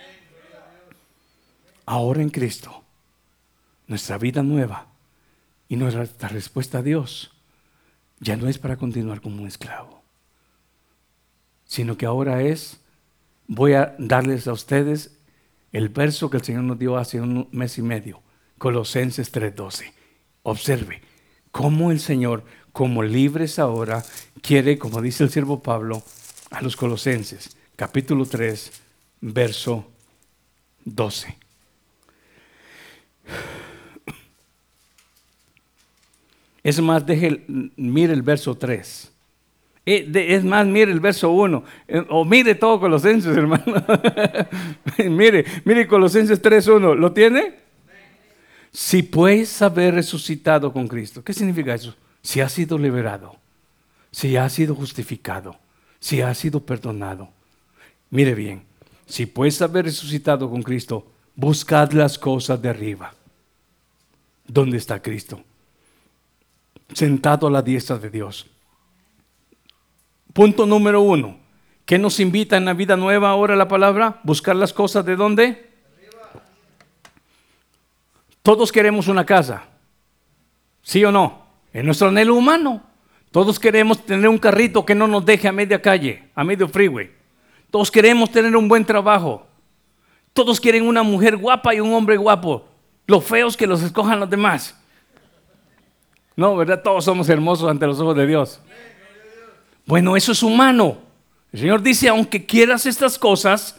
Ahora en Cristo, nuestra vida nueva y nuestra respuesta a Dios ya no es para continuar como un esclavo, sino que ahora es voy a darles a ustedes el verso que el Señor nos dio hace un mes y medio, Colosenses 3:12. Observe cómo el Señor, como libres ahora, quiere, como dice el siervo Pablo, a los colosenses, capítulo 3, verso 12. Es más, deje, mire el verso 3. Es más, mire el verso 1. Eh, o mire todo Colosenses, hermano. mire, mire Colosenses 3.1. ¿Lo tiene? Si puedes haber resucitado con Cristo. ¿Qué significa eso? Si ha sido liberado. Si ha sido justificado. Si ha sido perdonado. Mire bien. Si puedes haber resucitado con Cristo, buscad las cosas de arriba. ¿Dónde está Cristo? Sentado a la diestra de Dios Punto número uno. ¿Qué nos invita en la vida nueva ahora la palabra? Buscar las cosas de dónde? Todos queremos una casa. ¿Sí o no? En nuestro anhelo humano. Todos queremos tener un carrito que no nos deje a media calle, a medio freeway. Todos queremos tener un buen trabajo. Todos quieren una mujer guapa y un hombre guapo. Los feos que los escojan los demás. No, ¿verdad? Todos somos hermosos ante los ojos de Dios. Bueno, eso es humano. El Señor dice, aunque quieras estas cosas,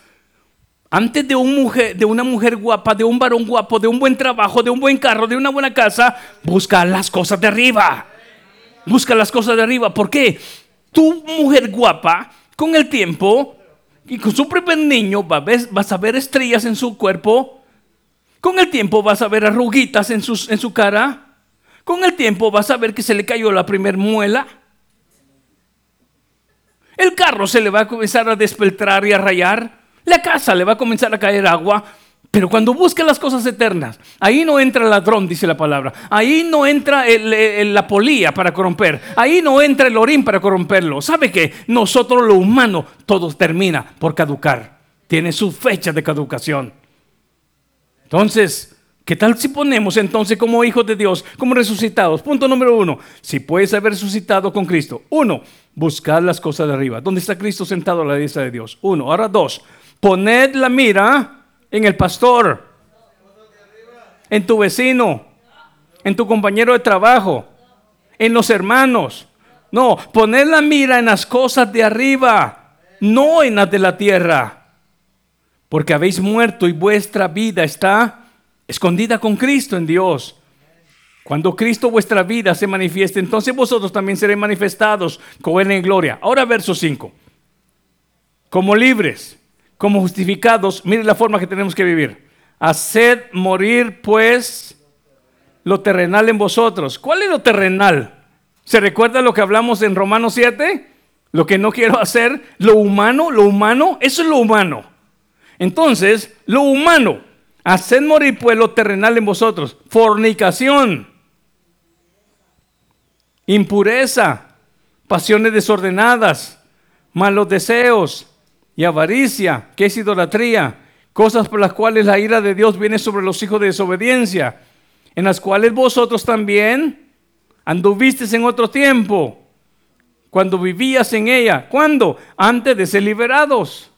antes de, un mujer, de una mujer guapa, de un varón guapo, de un buen trabajo, de un buen carro, de una buena casa, busca las cosas de arriba. Busca las cosas de arriba. ¿Por qué? Tu mujer guapa, con el tiempo, y con su primer niño, vas a ver estrellas en su cuerpo. Con el tiempo vas a ver arruguitas en, en su cara. Con el tiempo vas a ver que se le cayó la primer muela. El carro se le va a comenzar a despeltrar y a rayar. La casa le va a comenzar a caer agua. Pero cuando busque las cosas eternas, ahí no entra el ladrón, dice la palabra. Ahí no entra la polía para corromper. Ahí no entra el orín para corromperlo. ¿Sabe qué? Nosotros lo humano, todo termina por caducar. Tiene su fecha de caducación. Entonces, ¿qué tal si ponemos entonces como hijos de Dios, como resucitados? Punto número uno. Si puedes haber resucitado con Cristo. Uno, buscar las cosas de arriba. ¿Dónde está Cristo sentado a la diestra de Dios? Uno. Ahora dos. Poned la mira en el pastor, en tu vecino, en tu compañero de trabajo, en los hermanos. No, poned la mira en las cosas de arriba, no en las de la tierra. Porque habéis muerto y vuestra vida está escondida con Cristo en Dios. Cuando Cristo vuestra vida se manifieste, entonces vosotros también seréis manifestados con Él en gloria. Ahora verso 5. Como libres, como justificados, mire la forma que tenemos que vivir. Haced morir pues lo terrenal en vosotros. ¿Cuál es lo terrenal? ¿Se recuerda lo que hablamos en Romanos 7? Lo que no quiero hacer, lo humano, lo humano, eso es lo humano. Entonces, lo humano, haced morir pues lo terrenal en vosotros. Fornicación impureza, pasiones desordenadas, malos deseos y avaricia, que es idolatría, cosas por las cuales la ira de Dios viene sobre los hijos de desobediencia, en las cuales vosotros también anduvisteis en otro tiempo, cuando vivías en ella. ¿Cuándo? Antes de ser liberados,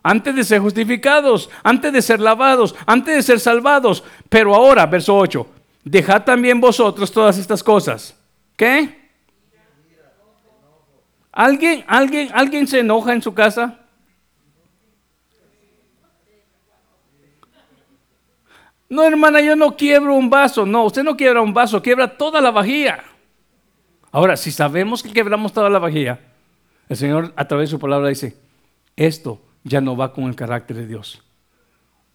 antes de ser justificados, antes de ser lavados, antes de ser salvados. Pero ahora, verso 8, dejad también vosotros todas estas cosas ¿Qué? ¿Alguien, alguien, ¿Alguien se enoja en su casa? No, hermana, yo no quiebro un vaso. No, usted no quiebra un vaso, quiebra toda la vajilla. Ahora, si sabemos que quebramos toda la vajilla, el Señor a través de su palabra dice, esto ya no va con el carácter de Dios.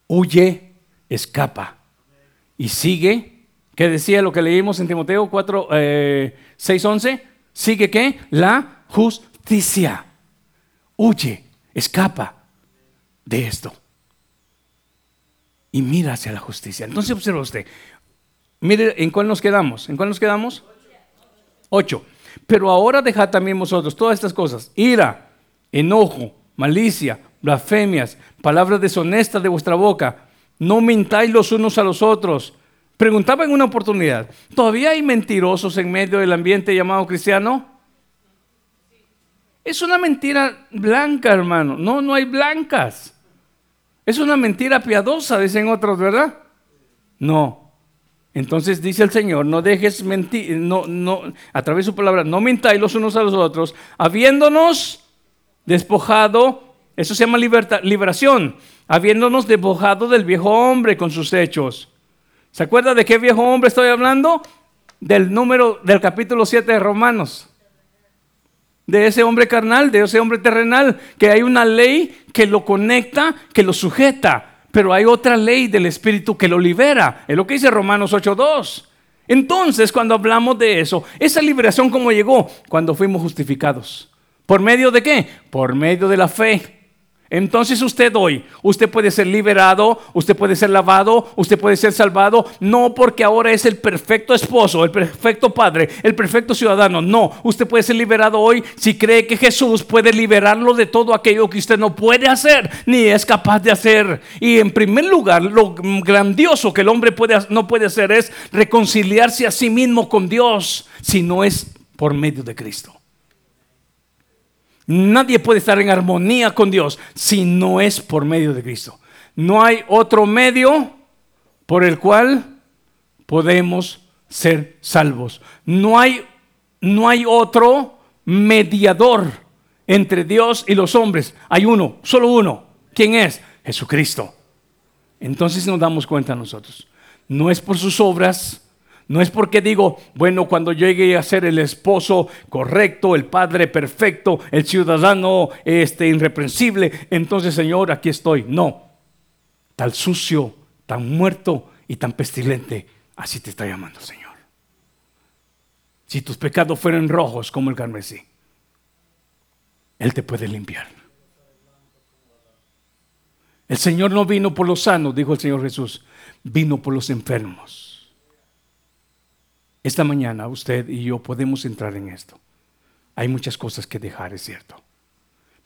Huye, escapa y sigue ¿Qué decía lo que leímos en Timoteo 4, 6, 11? Sigue qué? La justicia. Huye, escapa de esto. Y mira hacia la justicia. Entonces observa usted. Mire, ¿en cuál nos quedamos? ¿En cuál nos quedamos? Ocho. Pero ahora dejad también vosotros todas estas cosas. Ira, enojo, malicia, blasfemias, palabras deshonestas de vuestra boca. No mintáis los unos a los otros Preguntaba en una oportunidad, ¿todavía hay mentirosos en medio del ambiente llamado cristiano? Es una mentira blanca, hermano. No, no hay blancas. Es una mentira piadosa, dicen otros, ¿verdad? No. Entonces dice el Señor, no dejes mentir, no, no, a través de su palabra, no mintáis los unos a los otros, habiéndonos despojado, eso se llama liberación, habiéndonos despojado del viejo hombre con sus hechos ¿Se acuerda de qué viejo hombre estoy hablando? Del número del capítulo 7 de Romanos. de ese hombre carnal, de ese hombre terrenal, que hay una ley que lo conecta, que lo sujeta, pero hay otra ley del Espíritu que lo libera. Es lo que dice Romanos 8.2. Entonces, cuando hablamos de eso, esa liberación cómo llegó? Cuando fuimos justificados. ¿Por medio de qué? Por medio de la fe. Entonces usted hoy, usted puede ser liberado, usted puede ser lavado, usted puede ser salvado, no porque ahora es el perfecto esposo, el perfecto padre, el perfecto ciudadano, no, usted puede ser liberado hoy si cree que Jesús puede liberarlo de todo aquello que usted no puede hacer ni es capaz de hacer. Y en primer lugar, lo grandioso que el hombre puede, no puede hacer es reconciliarse a sí mismo con Dios si no es por medio de Cristo. Nadie puede estar en armonía con Dios si no es por medio de Cristo. No hay otro medio por el cual podemos ser salvos. No hay, no hay otro mediador entre Dios y los hombres. Hay uno, solo uno. ¿Quién es? Jesucristo. Entonces nos damos cuenta nosotros. No es por sus obras, no es porque digo, bueno, cuando llegue a ser el esposo correcto, el padre perfecto, el ciudadano este, irreprensible, entonces Señor, aquí estoy. No, tal sucio, tan muerto y tan pestilente, así te está llamando Señor. Si tus pecados fueran rojos como el carmesí, Él te puede limpiar. El Señor no vino por los sanos, dijo el Señor Jesús, vino por los enfermos. Esta mañana usted y yo podemos entrar en esto. Hay muchas cosas que dejar, es cierto.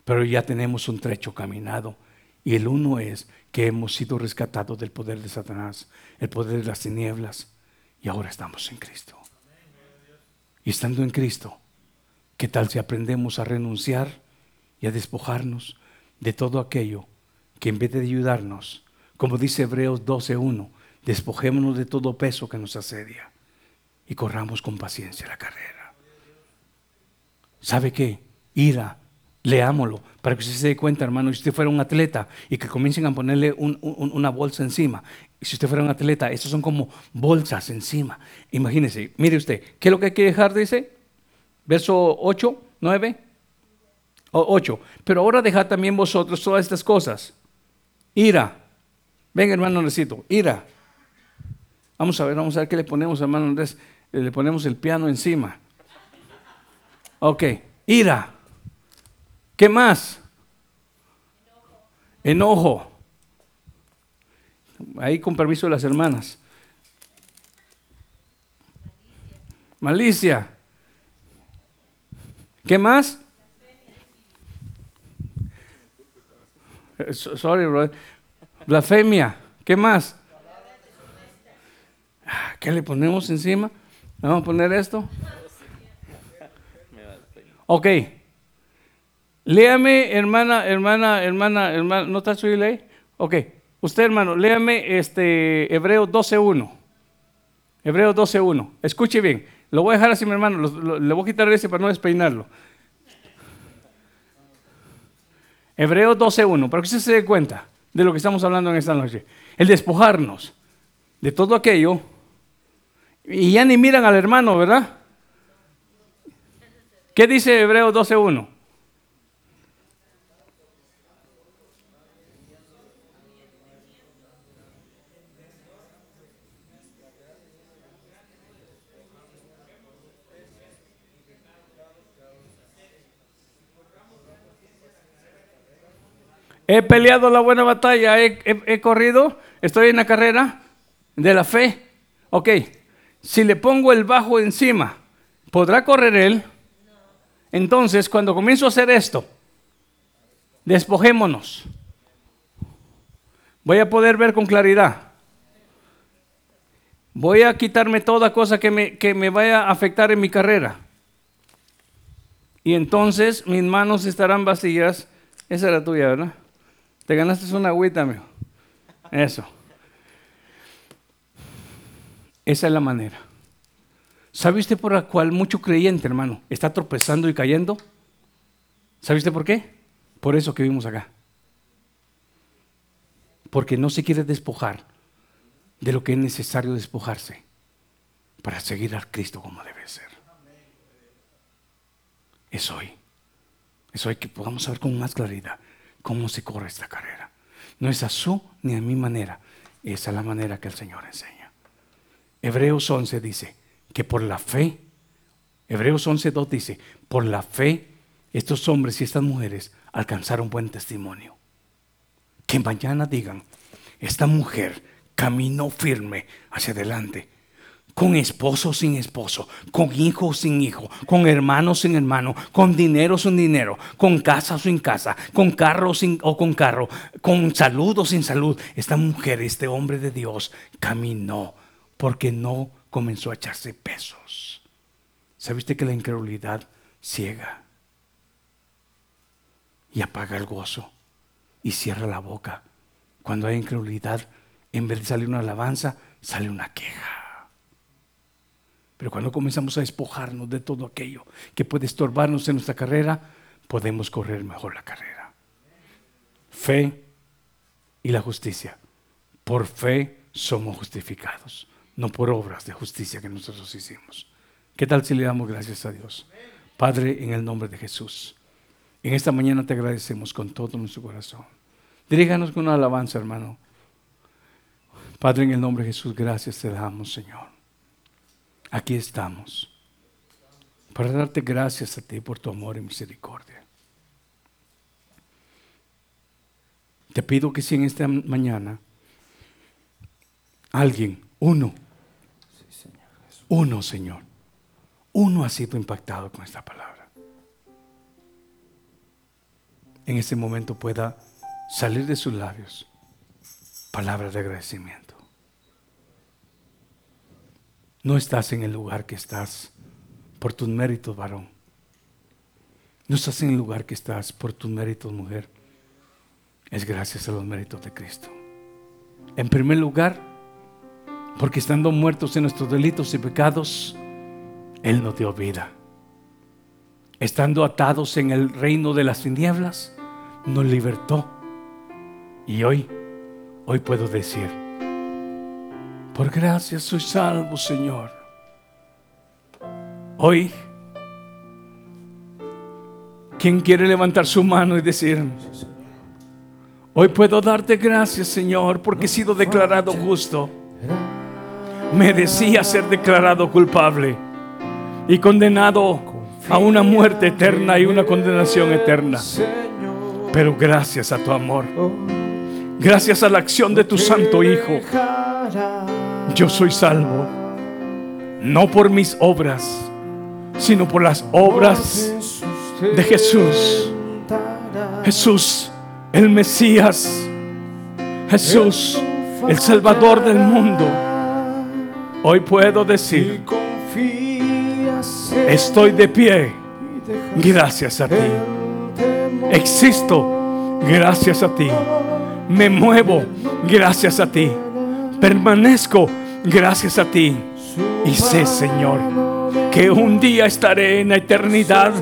Pero ya tenemos un trecho caminado. Y el uno es que hemos sido rescatados del poder de Satanás, el poder de las tinieblas. Y ahora estamos en Cristo. Y estando en Cristo, ¿qué tal si aprendemos a renunciar y a despojarnos de todo aquello que en vez de ayudarnos, como dice Hebreos 12.1, despojémonos de todo peso que nos asedia y corramos con paciencia la carrera. ¿Sabe qué? Ira, leámoslo, para que usted se dé cuenta, hermano, si usted fuera un atleta y que comiencen a ponerle una bolsa encima, si usted fuera un atleta, estos son como bolsas encima. Imagínese, mire usted, ¿qué es lo que hay que dejar? Dice, verso 8, 9, 8. Pero ahora dejad también vosotros todas estas cosas. Ira. Venga, hermano, necesito. Ira. Vamos a ver, vamos a ver qué le ponemos, hermano Andrés le ponemos el piano encima. Ok, ira. ¿Qué más? Enojo. Ahí con permiso de las hermanas. Malicia. ¿Qué más? Sorry, brother. Blasfemia. ¿Qué más? ¿Qué le ponemos encima? Vamos a poner esto. Ok. Léame, hermana, hermana, hermana, hermana, ¿no está su ley? Ok. Usted, hermano, léame este Hebreo 12.1. Hebreo 12.1. Escuche bien. Lo voy a dejar así, mi hermano. le voy a quitar ese para no despeinarlo. Hebreo 12.1. Para que usted se dé cuenta de lo que estamos hablando en esta noche. El despojarnos de todo aquello y ya ni miran al hermano, ¿verdad? ¿Qué dice Hebreos 12.1? He peleado la buena batalla, he, he, corrido, estoy en la carrera de la fe. Ok, si le pongo el bajo encima, ¿podrá correr él? Entonces, cuando comienzo a hacer esto, despojémonos. Voy a poder ver con claridad. Voy a quitarme toda cosa que me, que me vaya a afectar en mi carrera. Y entonces mis manos estarán vacías. Esa era tuya, ¿verdad? Te ganaste una agüita, amigo. Eso. Esa es la manera. ¿Sabe usted por la cual mucho creyente, hermano, está tropezando y cayendo? ¿Sabe usted por qué? Por eso que vimos acá. Porque no se quiere despojar de lo que es necesario despojarse para seguir a Cristo como debe ser. Es hoy. Eso hay que podamos saber con más claridad cómo se corre esta carrera. No es a su ni a mi manera, es a la manera que el Señor enseña. Hebreos 11 dice que por la fe, Hebreos 11.2 dice, por la fe estos hombres y estas mujeres alcanzaron buen testimonio. Que mañana digan, esta mujer caminó firme hacia adelante con esposo sin esposo, con hijo sin hijo, con hermano sin hermano, con dinero sin dinero, con casa sin casa, con carro sin o con carro, con salud o sin salud. Esta mujer, este hombre de Dios, caminó porque no comenzó a echarse pesos. ¿Sabiste que la incredulidad ciega y apaga el gozo y cierra la boca? Cuando hay incredulidad, en vez de salir una alabanza, sale una queja. Pero cuando comenzamos a despojarnos de todo aquello que puede estorbarnos en nuestra carrera, podemos correr mejor la carrera. Fe y la justicia. Por fe somos justificados, no por obras de justicia que nosotros hicimos. ¿Qué tal si le damos gracias a Dios? Padre, en el nombre de Jesús. En esta mañana te agradecemos con todo nuestro corazón. Diríganos con una alabanza, hermano. Padre, en el nombre de Jesús, gracias te damos, Señor aquí estamos para darte gracias a ti por tu amor y misericordia. Te pido que si en esta mañana alguien, uno, uno Señor, uno ha sido impactado con esta palabra, en este momento pueda salir de sus labios palabras de agradecimiento. No estás en el lugar que estás por tus méritos, varón. No estás en el lugar que estás por tus méritos, mujer. Es gracias a los méritos de Cristo. En primer lugar, porque estando muertos en nuestros delitos y pecados, Él nos dio vida. Estando atados en el reino de las tinieblas, nos libertó. Y hoy, hoy puedo decir, por gracia soy salvo, Señor. Hoy, ¿quién quiere levantar su mano y decir, hoy puedo darte gracias, Señor, porque he sido declarado justo? Merecía ser declarado culpable y condenado a una muerte eterna y una condenación eterna. Pero gracias a tu amor, gracias a la acción de tu Santo Hijo yo soy salvo, no por mis obras, sino por las obras de Jesús. Jesús, el Mesías. Jesús, el Salvador del mundo. Hoy puedo decir, estoy de pie gracias a ti. Existo gracias a ti. Me muevo gracias a ti permanezco gracias a ti. Y sé, Señor, que un día estaré en la eternidad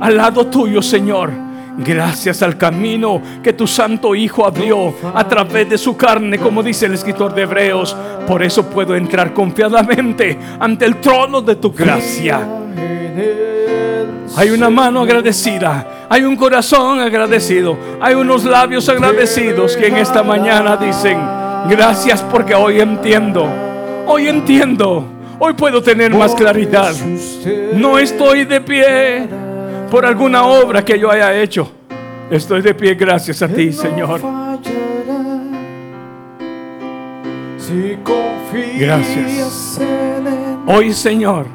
al lado tuyo, Señor. Gracias al camino que tu Santo Hijo abrió a través de su carne, como dice el escritor de Hebreos. Por eso puedo entrar confiadamente ante el trono de tu gracia. Hay una mano agradecida, hay un corazón agradecido, hay unos labios agradecidos que en esta mañana dicen, Gracias porque hoy entiendo. Hoy entiendo. Hoy puedo tener más claridad. No estoy de pie por alguna obra que yo haya hecho. Estoy de pie gracias a ti, Señor. Gracias. Hoy, Señor,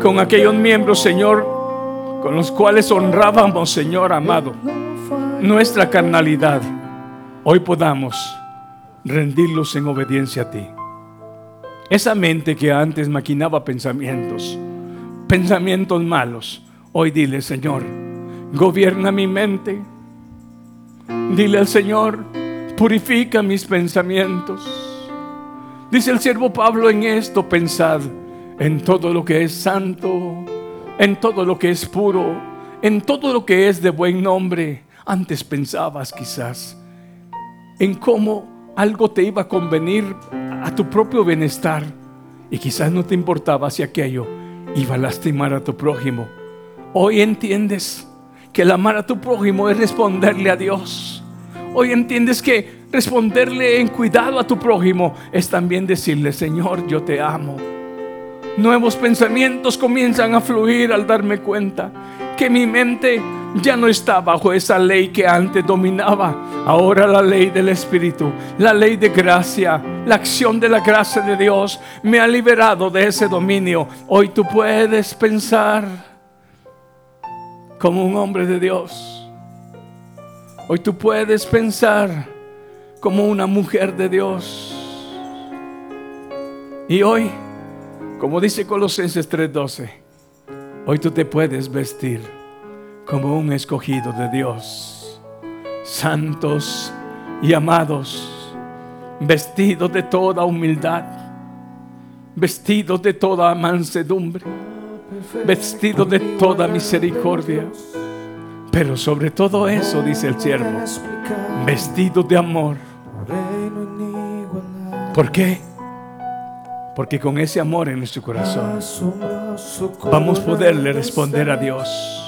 con aquellos miembros, Señor, con los cuales honrábamos, Señor amado, nuestra carnalidad, hoy podamos rendirlos en obediencia a ti. Esa mente que antes maquinaba pensamientos, pensamientos malos, hoy dile, Señor, gobierna mi mente. Dile al Señor, purifica mis pensamientos. Dice el siervo Pablo en esto, pensad en todo lo que es santo, en todo lo que es puro, en todo lo que es de buen nombre. Antes pensabas quizás en cómo algo te iba a convenir a tu propio bienestar y quizás no te importaba si aquello iba a lastimar a tu prójimo. Hoy entiendes que el amar a tu prójimo es responderle a Dios. Hoy entiendes que responderle en cuidado a tu prójimo es también decirle, Señor, yo te amo. Nuevos pensamientos comienzan a fluir al darme cuenta que mi mente ya no está bajo esa ley que antes dominaba. Ahora la ley del Espíritu, la ley de gracia, la acción de la gracia de Dios me ha liberado de ese dominio. Hoy tú puedes pensar como un hombre de Dios. Hoy tú puedes pensar como una mujer de Dios. Y hoy, como dice Colosenses 3:12, hoy tú te puedes vestir como un escogido de Dios, santos y amados, vestidos de toda humildad, vestidos de toda mansedumbre, vestidos de toda misericordia. Pero sobre todo eso, dice el siervo, vestidos de amor. ¿Por qué? Porque con ese amor en nuestro corazón vamos a poderle responder a Dios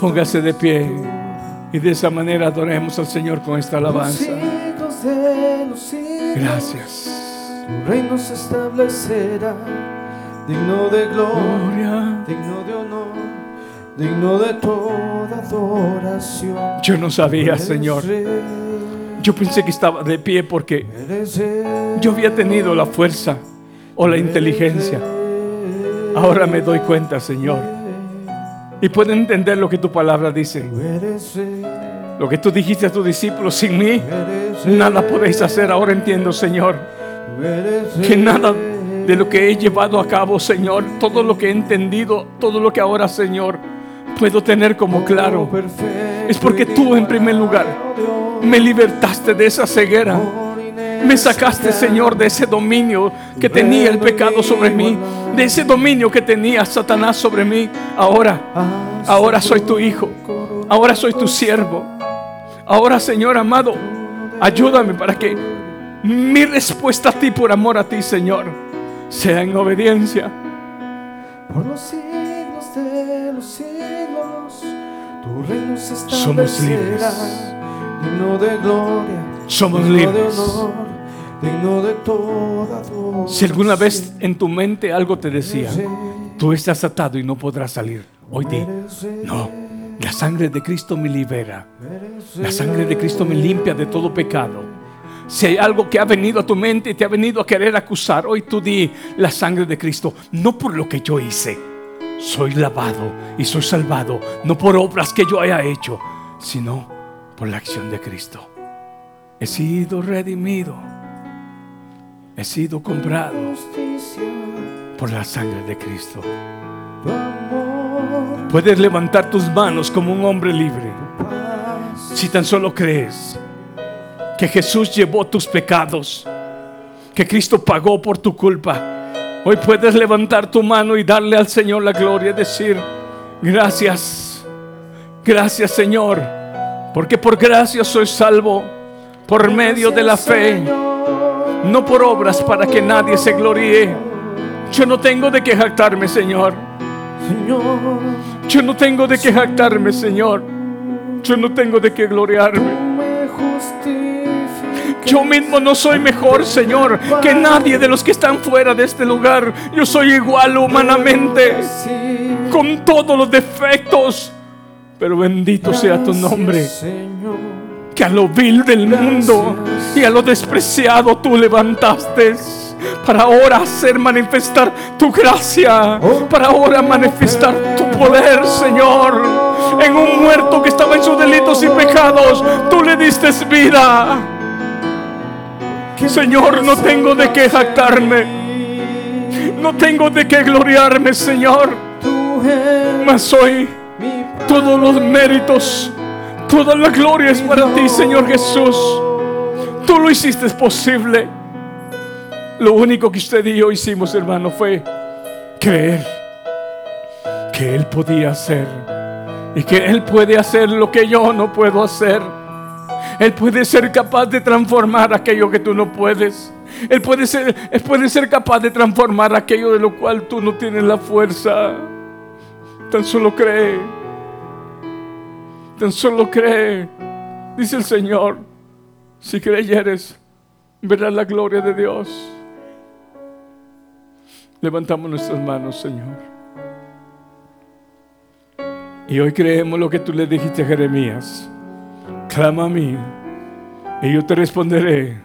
Póngase de pie y de esa manera adoremos al Señor con esta alabanza. Gracias. Tu reino se establecerá, digno de gloria, digno de honor, digno de toda adoración. Yo no sabía, Señor. Yo pensé que estaba de pie porque yo había tenido la fuerza o la inteligencia. Ahora me doy cuenta, Señor y pueden entender lo que tu palabra dice. Lo que tú dijiste a tus discípulos, sin mí, nada podéis hacer. Ahora entiendo, Señor, que nada de lo que he llevado a cabo, Señor, todo lo que he entendido, todo lo que ahora, Señor, puedo tener como claro, es porque tú en primer lugar me libertaste de esa ceguera me sacaste, Señor, de ese dominio que tenía el pecado sobre mí, de ese dominio que tenía Satanás sobre mí. Ahora, ahora soy tu hijo, ahora soy tu siervo. Ahora, Señor amado, ayúdame para que mi respuesta a ti por amor a ti, Señor, sea en obediencia. Por los siglos de los siglos, tu reino se Somos libres. Digno de gloria, Somos libres. digno de toda Si alguna vez en tu mente algo te decía, tú estás atado y no podrás salir, hoy di, no, la sangre de Cristo me libera, la sangre de Cristo me limpia de todo pecado. Si hay algo que ha venido a tu mente y te ha venido a querer acusar, hoy tú di la sangre de Cristo, no por lo que yo hice, soy lavado y soy salvado, no por obras que yo haya hecho, sino por la acción de Cristo. He sido redimido he sido comprado por la sangre de Cristo. Puedes levantar tus manos como un hombre libre si tan solo crees que Jesús llevó tus pecados, que Cristo pagó por tu culpa. Hoy puedes levantar tu mano y darle al Señor la gloria y decir, gracias, gracias Señor, porque por gracia soy salvo por medio de la fe no por obras para que nadie se gloríe. Yo no tengo de qué jactarme, Señor. Yo no tengo de qué jactarme, Señor. Yo no tengo de qué gloriarme. Yo mismo no soy mejor, Señor, que nadie de los que están fuera de este lugar. Yo soy igual humanamente, con todos los defectos. Pero bendito sea tu nombre que a lo vil del mundo y a lo despreciado tú levantaste para ahora hacer manifestar tu gracia, para ahora manifestar tu poder, Señor. En un muerto que estaba en sus delitos y pecados, tú le diste vida. Señor, no tengo de qué jactarme, no tengo de qué gloriarme, Señor, mas hoy todos los méritos Toda la gloria es para ti, Señor Jesús. Tú lo hiciste posible. Lo único que usted y yo hicimos, hermano, fue creer que Él podía hacer y que Él puede hacer lo que yo no puedo hacer. Él puede ser capaz de transformar aquello que tú no puedes. Él puede ser, puede ser capaz de transformar aquello de lo cual tú no tienes la fuerza. Tan solo cree. Tan solo cree. Dice el Señor, si creyeres, verás la gloria de Dios. Levantamos nuestras manos, Señor. Y hoy creemos lo que tú le dijiste a Jeremías. Clama a mí y yo te responderé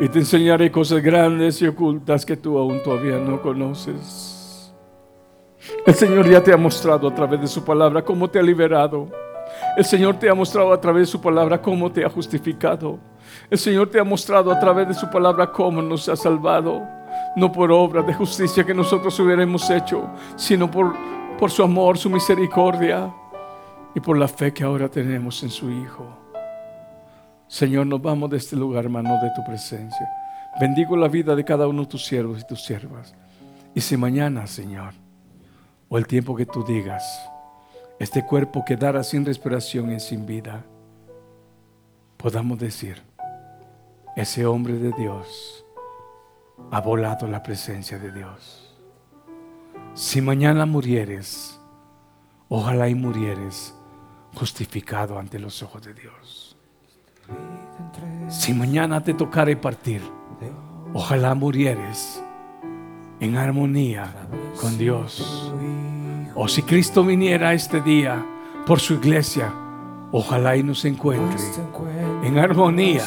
y te enseñaré cosas grandes y ocultas que tú aún todavía no conoces. El Señor ya te ha mostrado a través de su palabra cómo te ha liberado. El Señor te ha mostrado a través de su palabra cómo te ha justificado. El Señor te ha mostrado a través de su palabra cómo nos ha salvado. No por obra de justicia que nosotros hubiéramos hecho, sino por por su amor, su misericordia y por la fe que ahora tenemos en su Hijo. Señor, nos vamos de este lugar, hermano, de tu presencia. Bendigo la vida de cada uno de tus siervos y tus siervas. Y si mañana, Señor, o el tiempo que tú digas, este cuerpo quedara sin respiración y sin vida, podamos decir, ese hombre de Dios ha volado la presencia de Dios. Si mañana murieres, ojalá y murieres justificado ante los ojos de Dios. Si mañana te tocare partir, ojalá murieres en armonía con Dios. O si Cristo viniera este día por su iglesia, ojalá y nos encuentre en armonía,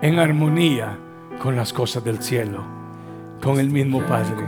en armonía con las cosas del cielo, con el mismo Padre.